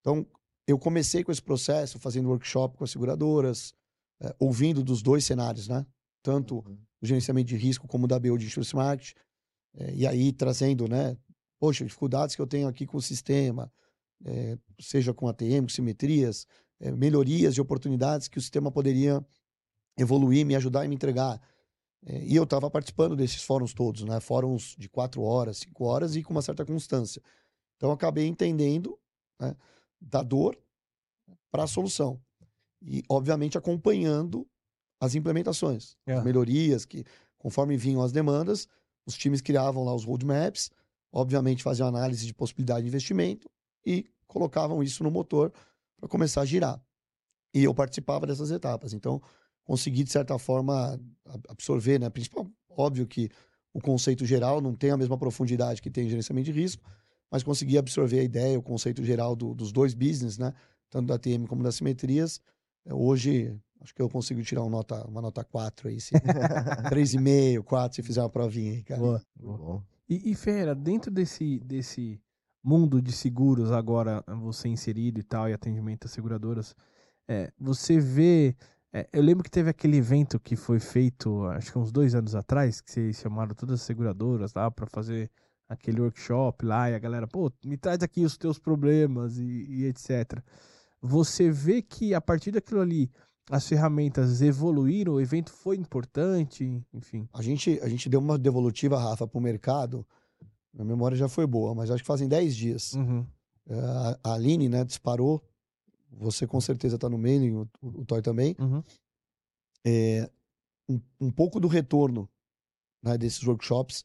Então, eu comecei com esse processo fazendo workshop com as seguradoras, é, ouvindo dos dois cenários, né? Tanto Uhum. Gerenciamento de risco como da BU de Insurance Market, é, e aí trazendo, né? Poxa, dificuldades que eu tenho aqui com o sistema, é, seja com ATM, com simetrias, é, melhorias e oportunidades que o sistema poderia evoluir, me ajudar e me entregar. E eu estava participando desses fóruns todos, né? Fóruns de quatro horas, cinco horas e com uma certa constância. Então, acabei entendendo né, da dor para a solução. E, obviamente, acompanhando as implementações, É. as melhorias que Conforme vinham as demandas, os times criavam lá os roadmaps, obviamente faziam análise de possibilidade de investimento e colocavam isso no motor para começar a girar. E eu participava dessas etapas. Então, consegui, de certa forma, absorver, né? Principal, óbvio que o conceito geral não tem a mesma profundidade que tem em gerenciamento de risco, mas consegui absorver a ideia, o conceito geral do, dos dois business, né? Tanto da TM como das simetrias. É, hoje, acho que eu consigo tirar uma nota, uma nota 4 aí, se, 3,5, 4, se fizer uma provinha aí, cara. Boa. Boa. E, e Ferreira, dentro desse, desse mundo de seguros agora, você inserido e tal, e atendimento às seguradoras, é, você vê é, eu lembro que teve aquele evento que foi feito, acho que uns dois anos atrás, que vocês chamaram todas as seguradoras lá para fazer aquele workshop lá e a galera, pô, me traz aqui os teus problemas e, e, etc. Você vê que a partir daquilo ali as ferramentas evoluíram, o evento foi importante, enfim. A gente, a gente deu uma devolutiva, Rafa, para o mercado. Minha memória já foi boa, mas acho que fazem 10 dias. Uhum. É, a, a Aline, né, disparou você com certeza está no meio, o, o Toy também. Uhum. É, um, um, pouco do retorno né, desses workshops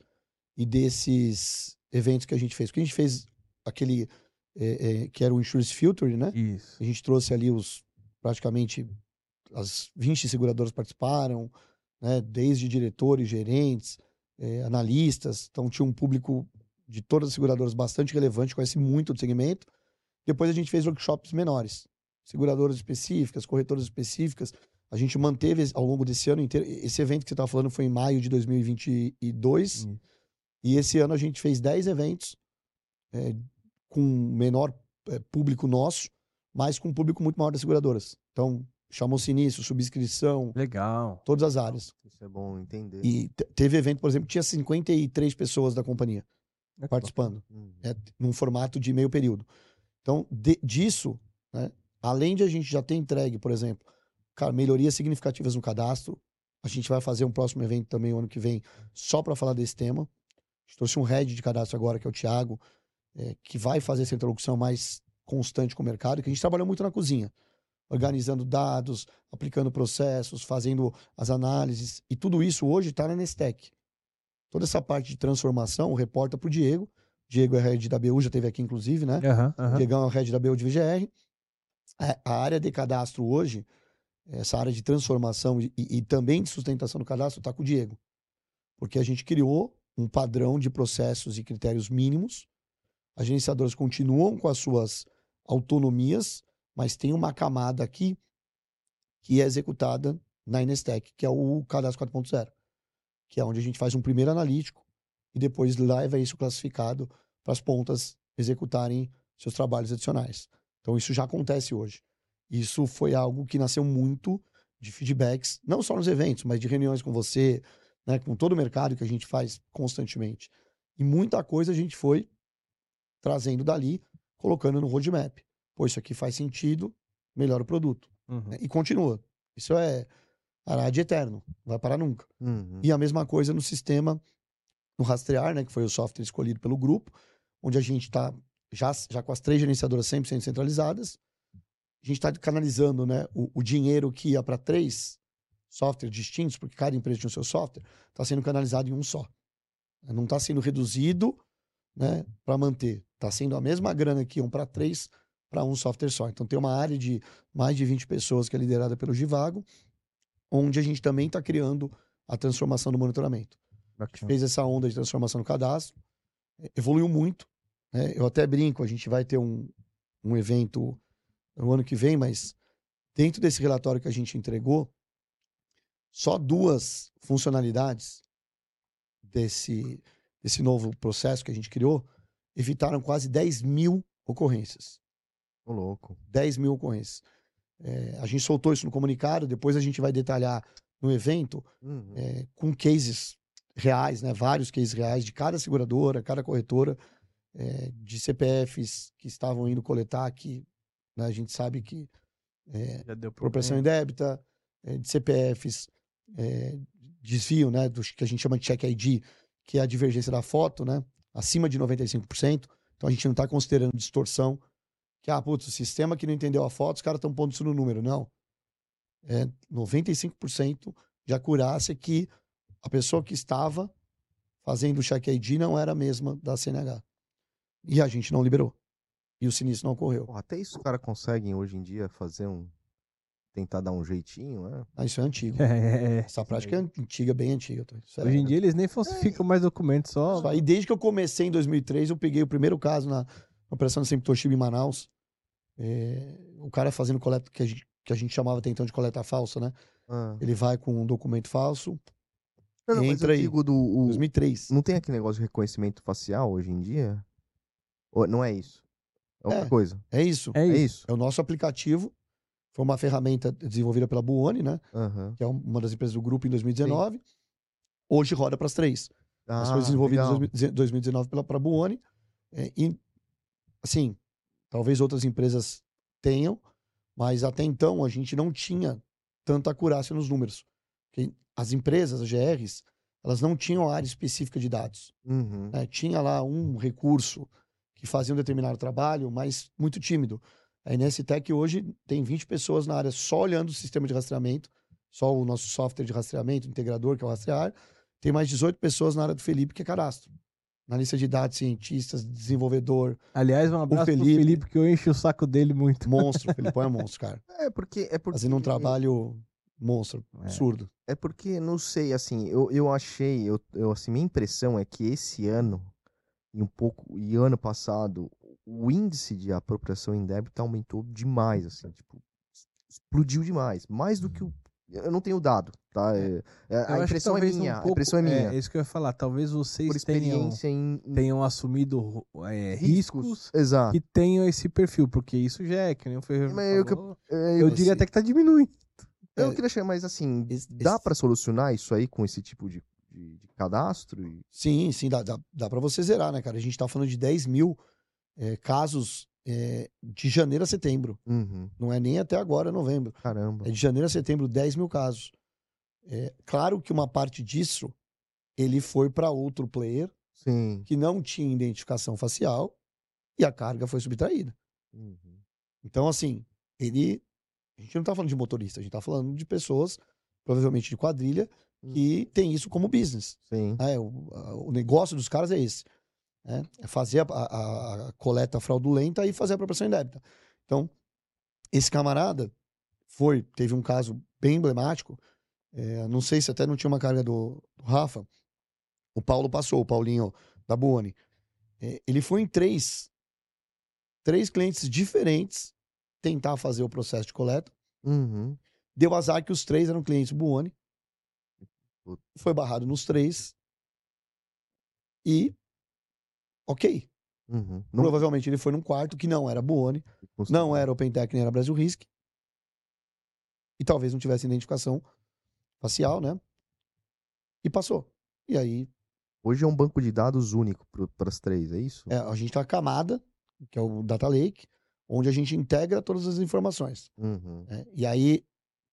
e desses eventos que a gente fez. Porque a gente fez aquele é, é, que era o Insurance Filter, né? Isso. A gente trouxe ali os praticamente as 20 seguradoras participaram, né? Desde diretores, gerentes, é, analistas. Então tinha um público de todas as seguradoras bastante relevante, conhece muito do segmento. Depois a gente fez workshops menores seguradoras específicas, corretoras específicas. A gente manteve ao longo desse ano inteiro. Esse evento que você estava falando foi em maio de 2022. Hum. E esse ano a gente fez 10 eventos é, com menor é, público nosso, mas com um público muito maior das seguradoras. Então, chamou sinistro, subscrição. Legal. Todas as áreas. Isso é bom entender. E teve evento, por exemplo, que tinha 53 pessoas da companhia é participando, uhum. é, num formato de meio período. Então, de, disso, né, Além de a gente já ter entregue, por exemplo, cara, melhorias significativas no cadastro. A gente vai fazer um próximo evento também o ano que vem só para falar desse tema. A gente trouxe um head de cadastro agora, que é o Thiago, é, que vai fazer essa interlocução mais constante com o mercado, que a gente trabalhou muito na cozinha, organizando dados, aplicando processos, fazendo as análises. E tudo isso hoje está na Nestec. Toda essa parte de transformação reporta para o Diego. Diego é head da BU, já teve aqui inclusive, né? Uhum, uhum. Diegão é head da BU de VGR. É, a área de cadastro hoje, essa área de transformação e, e também de sustentação do cadastro, está com o Diego. Porque a gente criou um padrão de processos e critérios mínimos. As gerenciadoras continuam com as suas autonomias, mas tem uma camada aqui que é executada na Inestec, que é o cadastro 4.0, que é onde a gente faz um primeiro analítico e depois leva isso classificado para as pontas executarem seus trabalhos adicionais. Então isso já acontece hoje. Isso foi algo que nasceu muito de feedbacks, não só nos eventos, mas de reuniões com você, né, com todo o mercado que a gente faz constantemente. E muita coisa a gente foi trazendo dali, colocando no roadmap. Pô, isso aqui faz sentido, melhora o produto. Uhum. E continua. Isso é de eterno, não vai parar nunca. Uhum. E a mesma coisa no sistema, no Rastrear, né, que foi o software escolhido pelo grupo, onde a gente está já, já com as três gerenciadoras 100% centralizadas, a gente está canalizando né, o, o, dinheiro que ia para três softwares distintos, porque cada empresa tinha o seu software, está sendo canalizado em um só. Não está sendo reduzido né, para manter. Está sendo a mesma grana que iam para três para um software só. Então tem uma área de mais de 20 pessoas que é liderada pelo Givago, onde a gente também está criando a transformação do monitoramento. A gente fez essa onda de transformação no cadastro, evoluiu muito, né? Eu até brinco, a gente vai ter um, um evento no ano que vem, mas dentro desse relatório que a gente entregou, só duas funcionalidades desse, desse novo processo que a gente criou evitaram quase 10 mil ocorrências. Ô, louco. 10 mil ocorrências. É, a gente soltou isso no comunicado, depois a gente vai detalhar no evento uhum. é, com cases reais, né? Vários cases reais de cada seguradora, cada corretora, é, de CPFs que estavam indo coletar, que né, a gente sabe que é, proporção indébita, é, de CPFs, é, desvio, né, do que a gente chama de check ID, que é a divergência da foto, né, acima de 95%. Então a gente não está considerando distorção, que, ah, putz, o sistema que não entendeu a foto, os caras estão pondo isso no número. Não. É 95% de acurácia que a pessoa que estava fazendo o check ID não era a mesma da CNH. E a gente não liberou. E o sinistro não ocorreu. Até isso os caras conseguem hoje em dia fazer um. Tentar dar um jeitinho, né? Ah, isso é antigo. É, é, é. Essa prática é antiga, bem antiga. tá? Isso é- Hoje em dia eles nem falsificam mais documentos, só. Isso aí, desde que eu comecei em 2003, eu peguei o primeiro caso na operação Sempre Toshiba em Manaus. É, o cara fazendo coleta, que a, gente, que a gente chamava até então de coleta falsa, né? Ah. Ele vai com um documento falso. Não, não, mas Entra eu aí. digo do. o- 2003. Não tem aquele negócio de reconhecimento facial hoje em dia? Ou não é isso? É outra É. coisa. É isso. É É isso. isso. É o nosso aplicativo. Foi uma ferramenta desenvolvida pela Buoni, né? Aham. Que é uma das empresas do grupo em 2019. Hoje roda para as três. Mas foi Ah, desenvolvido legal. em 2019 2019 pela pra Buoni. É, e, assim, talvez outras empresas tenham, mas até então a gente não tinha tanta acurácia nos números. Porque as empresas, as GRs, elas não tinham área específica de dados. Uhum. né? Tinha lá um recurso que fazia um determinado trabalho, mas muito tímido. A NSTech hoje tem 20 pessoas na área só olhando o sistema de rastreamento, só o nosso software de rastreamento, integrador, que é o rastrear. Tem mais 18 pessoas na área do Felipe, que é cadastro. Na lista de dados, cientistas, desenvolvedor, Aliás, um abraço pro Felipe. Felipe, que eu encho o saco dele muito. monstro. O Felipão é monstro, cara. É porque. É porque Fazendo um trabalho monstro, É. absurdo. É porque, não sei, assim, eu, eu achei, eu, eu, assim, minha impressão é que esse ano, e um pouco, e ano passado, o índice de apropriação indébita aumentou demais, assim, tipo, explodiu demais, mais do que o, eu não tenho dado, tá? É, é, Eu a impressão é talvez um minha, a pouco- impressão é minha, É isso que eu ia falar. Talvez vocês tenham, em, tenham assumido é, riscos Exato. que tenham esse perfil, porque isso já é, que nem o Ferreira Mas eu falou, É, eu, eu, diria até que tá diminuindo. eu é, queria chegar, mas assim, esse- dá pra solucionar isso aí com esse tipo de, de, de cadastro? E... Sim, sim, dá, dá, dá para você zerar, né, cara? A gente tá falando de 10 mil eh, casos eh, de janeiro a setembro. Uhum, Não é nem até agora, novembro. caramba. É de janeiro a setembro, 10 mil casos. É, claro que uma parte disso ele foi para outro player Sim. que não tinha identificação facial e a carga foi subtraída. Uhum. Então, assim, ele. A gente não tá falando de motorista, a gente tá falando de pessoas, provavelmente de quadrilha, que tem isso como business. Né? O, o negócio dos caras é esse. Né? É fazer a, a- a coleta fraudulenta e fazer a apropriação indébita. Então, esse camarada foi, teve um caso bem emblemático. é, não sei se até não tinha uma carga do, do Rafa. O Paulo passou, o Paulinho da Buoni. É, ele foi em três, três clientes diferentes tentar fazer o processo de coleta. Uhum. Deu azar que os três eram clientes Buoni. Foi barrado nos três. E. Ok. Uhum. Não, Provavelmente ele foi num quarto que não era Buoni, não era OpenTech nem era Brasil Risk. E talvez não tivesse identificação facial, né? E passou. E aí, Hoje é um banco de dados único para as três, é isso? é, a gente tem a camada, que é o Data Lake, onde a gente integra todas as informações. Uhum. né? E aí,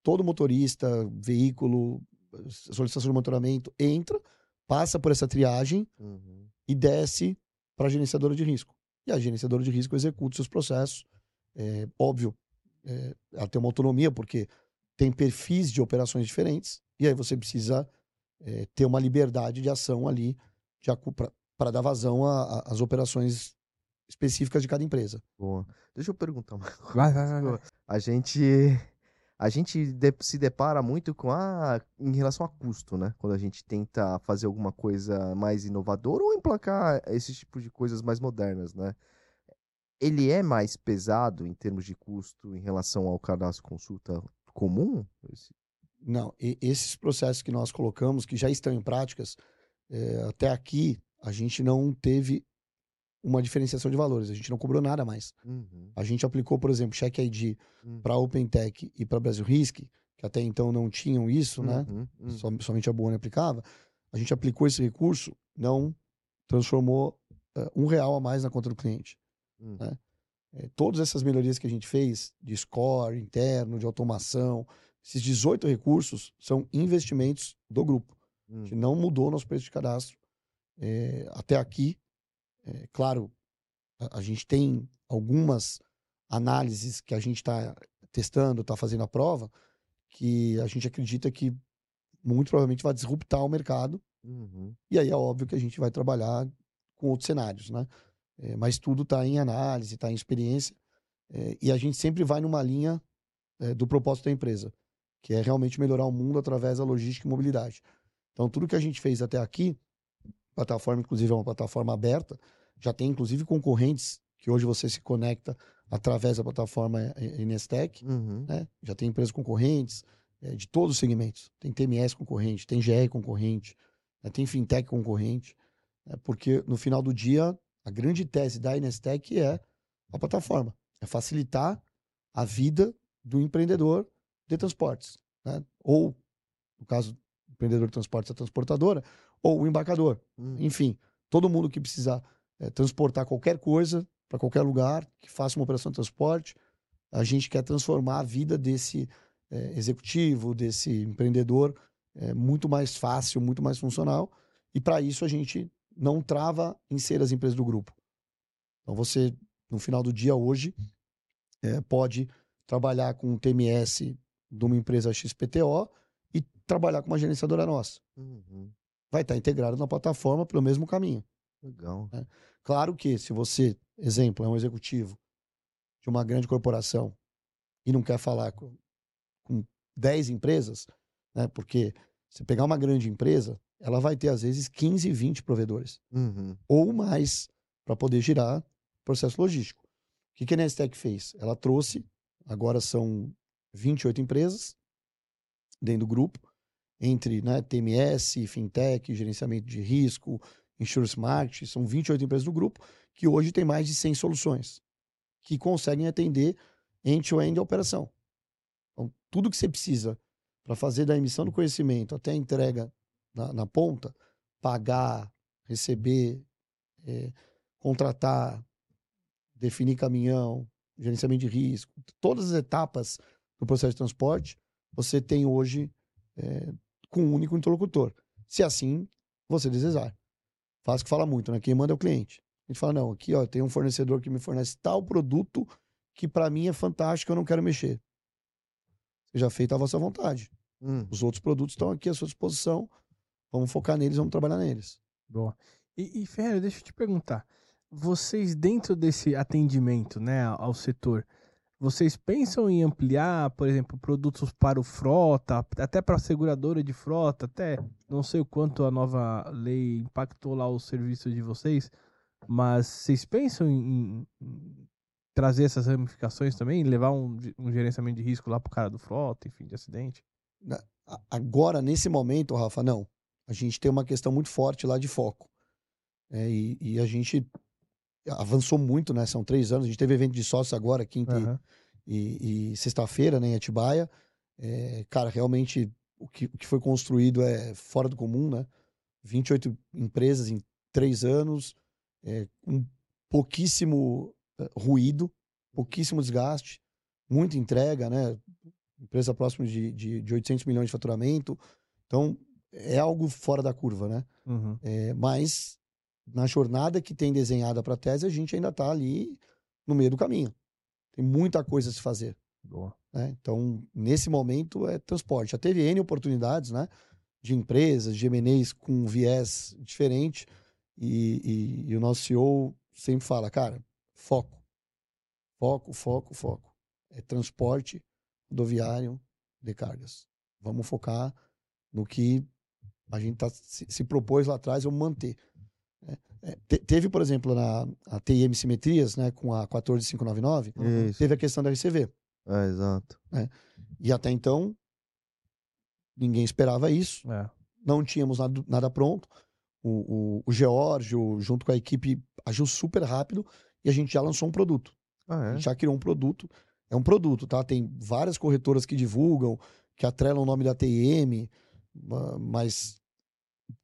todo motorista, veículo, solicitação de monitoramento entra, passa por essa triagem Uhum. e desce para a gerenciadora de risco. E a gerenciadora de risco executa os seus processos. É, óbvio, é, ela tem uma autonomia, porque tem perfis de operações diferentes, e aí você precisa é, ter uma liberdade de ação ali para dar vazão às operações específicas de cada empresa. Boa. Deixa eu perguntar uma coisa. Vai, vai. vai. A gente, a gente de- se depara muito com a em relação a custo, né? Quando a gente tenta fazer alguma coisa mais inovadora ou emplacar esse tipo de coisas mais modernas, né? Ele é mais pesado em termos de custo em relação ao cadastro consulta comum? Não, esses processos que nós colocamos, que já estão em práticas, é, até aqui a gente não teve uma diferenciação de valores, a gente não cobrou nada mais. Uhum. A gente aplicou, por exemplo, Check ID Hum. para OpenTech e para Brasil Risk, que até então não tinham isso, né? Uhum, uhum. Som- somente a Buoni aplicava. A gente aplicou esse recurso, não transformou eh, um real a mais na conta do cliente. Hum. né? Eh, todas essas melhorias que a gente fez, de score interno, de automação, esses 18 recursos são investimentos do grupo. A Hum. gente não mudou nosso preço de cadastro eh, até aqui. É, claro, a, a gente tem algumas análises que a gente está testando, está fazendo a prova, que a gente acredita que muito provavelmente vai disruptar o mercado. Uhum. E aí é óbvio que a gente vai trabalhar com outros cenários, né? É, mas tudo está em análise, está em experiência. É, e a gente sempre vai numa linha é, do propósito da empresa, que é realmente melhorar o mundo através da logística e mobilidade. Então, tudo que a gente fez até aqui, plataforma, inclusive, é uma plataforma aberta, já tem, inclusive, concorrentes que hoje você se conecta através da plataforma Inestec, Uhum. né? Já tem empresas concorrentes é, de todos os segmentos. Tem TMS concorrente, tem GR concorrente, né? tem fintech concorrente. né? porque no final do dia, a grande tese da Inestec é a plataforma, é facilitar a vida do empreendedor de transportes, né? ou no caso do empreendedor de transportes, a transportadora, ou o embarcador. Uhum. Enfim, todo mundo que precisar eh, transportar qualquer coisa para qualquer lugar, que faça uma operação de transporte, a gente quer transformar a vida desse eh, executivo, desse empreendedor, eh, muito mais fácil, muito mais funcional. E para isso a gente não trava em ser as empresas do grupo. Então você, no final do dia hoje, eh, pode trabalhar com o TMS de uma empresa XPTO e trabalhar com uma gerenciadora nossa. Uhum. Vai estar integrado na plataforma pelo mesmo caminho. Legal. Claro que se você, exemplo, é um executivo de uma grande corporação e não quer falar com, com 10 empresas, né? Porque se pegar uma grande empresa, ela vai ter às vezes 15, 20 provedores Uhum. ou mais para poder girar processo logístico. O que, que a Nestec fez? Ela trouxe, agora são 28 empresas dentro do grupo, entre né, TMS, fintech, gerenciamento de risco, insurance marketing, são 28 empresas do grupo, que hoje tem mais de 100 soluções, que conseguem atender end-to-end a operação. Então, tudo que você precisa para fazer da emissão do conhecimento até a entrega na, na ponta, pagar, receber, eh, contratar, definir caminhão, gerenciamento de risco, todas as etapas do processo de transporte, você tem hoje eh, com um único interlocutor. Se assim você desejar. Faz que fala muito, né? Quem manda é o cliente. A gente fala, não, aqui ó, tem um fornecedor que me fornece tal produto que para mim é fantástico, eu não quero mexer. Seja feita a vossa vontade. Uhum. Os outros produtos estão aqui à sua disposição. Vamos focar neles, vamos trabalhar neles. Boa. E, e Ferreira, deixa eu te perguntar. Vocês, dentro desse atendimento né, ao setor, vocês pensam em ampliar, por exemplo, produtos para o frota, até para a seguradora de frota, até não sei o quanto a nova lei impactou lá o serviço de vocês, mas vocês pensam em, trazer essas ramificações também, levar um, um gerenciamento de risco lá para o cara do frota, enfim, de acidente? Agora, nesse momento, Rafa, não. A gente tem uma questão muito forte lá de foco. É, e, e a gente avançou muito, né? São três anos. A gente teve evento de sócios agora, quinta e- Aham. e, e sexta-feira, né, em Atibaia. É, cara, realmente o que, o que foi construído é fora do comum, né? 28 empresas em três anos, é, com pouquíssimo eh, ruído, pouquíssimo desgaste, muita entrega, né? Empresa próxima de, de, de 800 milhões de faturamento. Então, é algo fora da curva, né? Uhum. É, mas na jornada que tem desenhada para a tese, a gente ainda está ali no meio do caminho. Tem muita coisa a se fazer. Né? Então, nesse momento, é transporte. Já teve N oportunidades né? de empresas, de MNEs com viés diferente. E, e- e o nosso CEO sempre fala, cara, foco. Foco, foco, foco. É transporte rodoviário de cargas. Vamos focar no que a gente tá, se, se propôs lá atrás, vamos manter. Né? É, te- teve, por exemplo, na a TIM Simetrias, né, com a 14599, Isso. teve a questão da RCV. É, exato. E até então, ninguém esperava isso, É. não tínhamos nada, nada pronto. O, o, o Geórgio, junto com a equipe, agiu super rápido e a gente já lançou um produto. Ah, A é? gente já criou um produto. É um produto, tá? Tem várias corretoras que divulgam, que atrelam o nome da TIM, ma- mas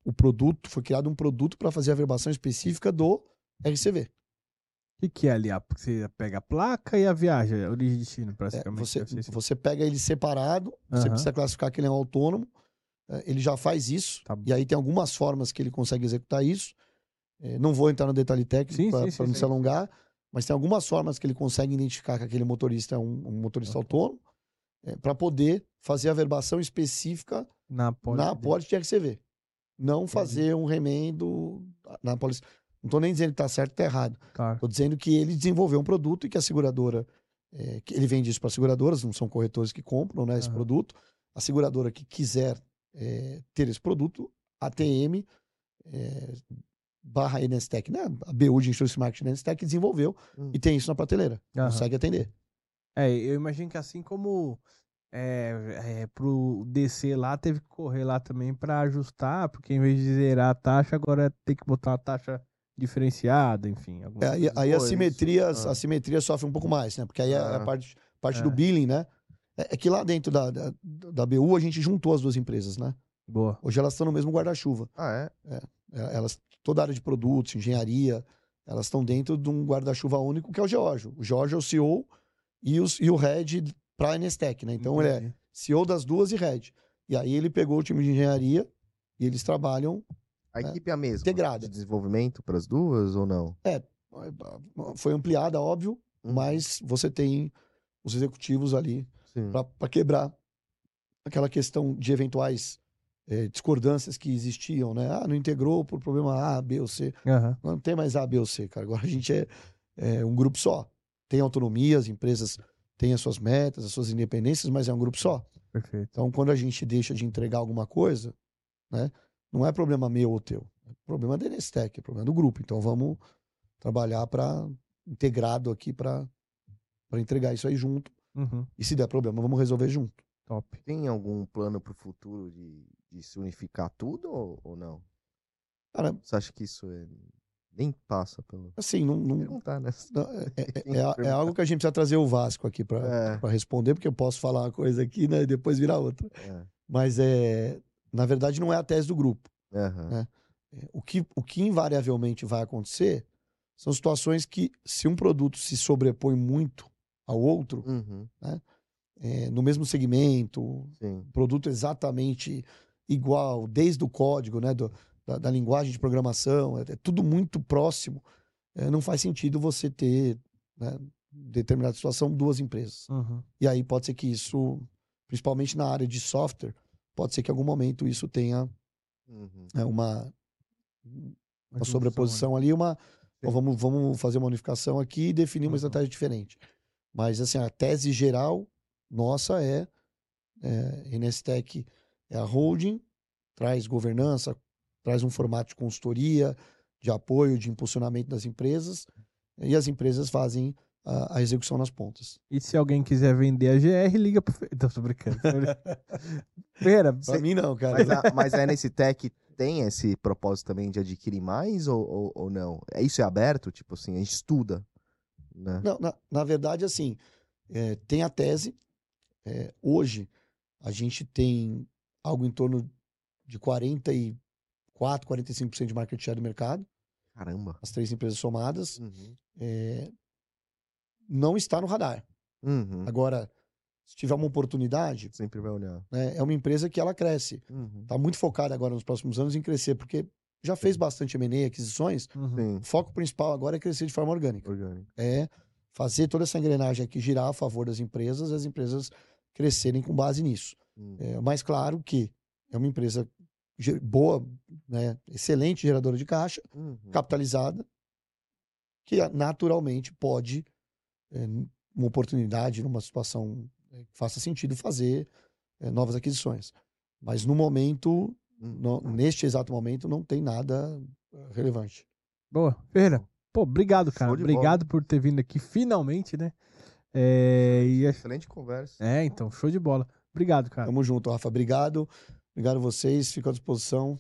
o produto foi criado um produto para fazer a verbação específica do RCV. O que, que é ali? Você pega a placa e a viagem, a origem e destino, É, praticamente. você, ser isso. você pega ele separado, você Aham. precisa classificar que ele é um autônomo, é, ele já faz isso, Tá. e aí tem algumas formas que ele consegue executar isso. É, não vou entrar no detalhe técnico para não se alongar, mas tem algumas formas que ele consegue identificar que aquele motorista é um, um motorista Ok. autônomo, para poder fazer a verbação específica Na poli. na poli tinha que CV. Não fazer um remendo na poli. Não tô nem dizendo que tá certo ou tá errado. Tá. Tô dizendo que ele desenvolveu um produto e que a seguradora, é, que ele vende isso para seguradoras, não são corretores que compram né, esse Aham. produto. A seguradora que quiser é, ter esse produto, ATM é, barra Enestec, né? A BU de Insurance Marketing Enestec desenvolveu Hum. e tem isso na prateleira. Aham. Consegue atender. É, eu imagino que assim como é, é, pro DC lá, teve que correr lá também pra ajustar, porque em vez de zerar a taxa, agora tem que botar uma taxa diferenciada, enfim. É, aí aí a simetria. Ah. a simetria sofre um pouco mais, né? Porque aí é a Ah. parte, parte É. do billing, né? É, é que lá dentro da, da, da BU a gente juntou as duas empresas, né? Boa. Hoje elas estão no mesmo guarda-chuva. Ah, é? É, Elas, toda a área de produtos, engenharia, elas estão dentro de um guarda-chuva único que é o George. O George é o CEO e, os, e o Head para a Nestec, né? Então ele é. CEO das duas e Head. E aí ele pegou o time de engenharia e eles trabalham. A É. equipe é a mesma? Integrada. De desenvolvimento para as duas ou não? Foi ampliada, óbvio, Uhum. mas você tem os executivos ali para quebrar aquela questão de eventuais eh, discordâncias que existiam, né? Ah, não integrou por problema A, B ou C. Aham. Não tem mais A, B ou C, cara. Agora a gente é, é um grupo só. Tem autonomia, as empresas têm as suas metas, as suas independências, mas é um grupo só. Perfeito. Então, quando a gente deixa de entregar alguma coisa, né, não é problema meu ou teu. É problema da Nestec, é problema do grupo. Então, vamos trabalhar para integrado aqui para entregar isso aí junto. Uhum. E se der problema, vamos resolver junto. Top. Tem algum plano para o futuro de, de se unificar tudo ou, ou não? Cara, Você acha que isso é- nem passa pelo. assim, não, não- Perguntar, né? não- é, é- é- é algo que a gente precisa trazer o Vasco aqui para É, responder, porque eu posso falar uma coisa aqui né, e depois virar outra. é. Mas, é, na verdade, não é a tese do grupo. Aham. É. O que, o que invariavelmente vai acontecer são situações que, se um produto se sobrepõe muito ao outro, Uhum, é, no mesmo segmento, Sim. produto exatamente igual, desde o código, né, do- da, da linguagem de programação, é, é tudo muito próximo, é, não faz sentido você ter, né, em determinada situação, duas empresas. Uhum. E aí pode ser que isso, principalmente na área de software, pode ser que em algum momento isso tenha Uhum. né, uma, Uma sobreposição ali, uma. Ó, vamos, vamos fazer uma unificação aqui e definir uma Uhum. estratégia diferente. Mas, assim, a tese geral nossa é, é Inestec é a holding, traz governança, traz um formato de consultoria, de apoio, de impulsionamento das empresas, e as empresas fazem a, a execução nas pontas. E se alguém quiser vender a GR, liga pro Ferreira. Tô brincando. Ferreira, Pra mim, não, cara. Mas a, mas a Tech tem esse propósito também de adquirir mais ou, ou, ou não? É, Isso é aberto? Tipo assim, a gente estuda, né? Não, na, na verdade, assim, é, tem a tese. é, hoje, a gente tem algo em torno de 44, 45% de market share do mercado, Caramba. as três empresas somadas. Uhum. é, não está no radar. Uhum. Agora, se tiver uma oportunidade, Sempre vai olhar. né, é uma empresa que ela cresce. Uhum. Está muito focada agora nos próximos anos em crescer, porque já fez bastante M&A, aquisições. Uhum. Sim, O foco principal agora é crescer de forma orgânica. orgânico. é fazer toda essa engrenagem aqui girar a favor das empresas e as empresas crescerem com base nisso. Uhum. É, mas claro que é uma empresa boa, né, excelente geradora de caixa, Uhum. capitalizada, que ah, naturalmente pode, é, uma oportunidade, numa situação é, que faça sentido, fazer é, novas aquisições. Mas no momento, Uhum. no- neste exato momento, não tem nada é, relevante. Boa. Ferreira, pô, obrigado, cara. De bola. Obrigado por ter vindo aqui finalmente, né? É, e Excelente conversa. é, então, show de bola. Obrigado, cara. Tamo junto, Rafa. Obrigado. Obrigado a vocês. Fico à disposição.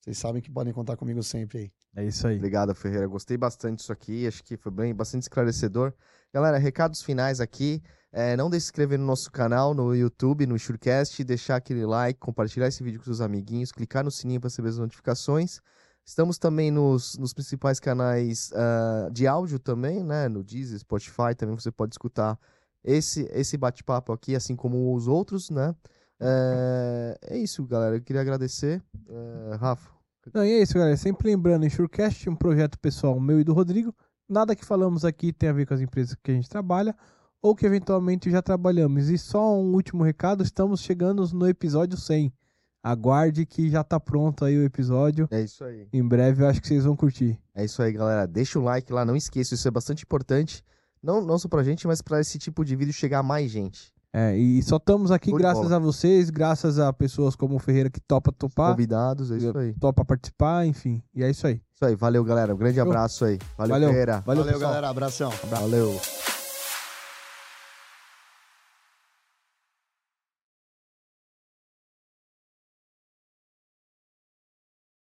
Vocês sabem que podem contar comigo sempre aí. É isso aí. Obrigado, Ferreira. Gostei bastante disso aqui. Acho que foi bem, bastante esclarecedor. Galera, recados finais aqui. É, não deixe de se inscrever no nosso canal, no YouTube, no Surecast, deixar aquele like, compartilhar esse vídeo com seus amiguinhos, clicar no sininho para receber as notificações. Estamos também nos, nos principais canais ah, de áudio também, né? No Deezer, Spotify, também você pode escutar esse, esse bate-papo aqui, assim como os outros, né? É, é isso, galera. Eu queria agradecer. É, Rafa, Não, e é isso, galera. Sempre lembrando, Insurecast, um projeto pessoal meu e do Rodrigo. Nada que falamos aqui tem a ver com as empresas que a gente trabalha ou que eventualmente já trabalhamos. E só um último recado, estamos chegando no episódio 100. Aguarde que já tá pronto aí o episódio. É isso aí. Em breve eu acho que vocês vão curtir. É isso aí, galera. Deixa o like lá, não esqueça, isso é bastante importante. Não, não só pra gente, mas pra esse tipo de vídeo chegar a mais gente. É, e só estamos aqui de graças bola. a vocês, graças a pessoas como o Ferreira que topa topar, Convidados, é isso aí. topa participar, enfim. E é isso aí. Isso aí, valeu, galera. Um grande abraço aí. Valeu, Valeu. Ferreira. Valeu, Valeu pessoal. galera. Abração. Valeu.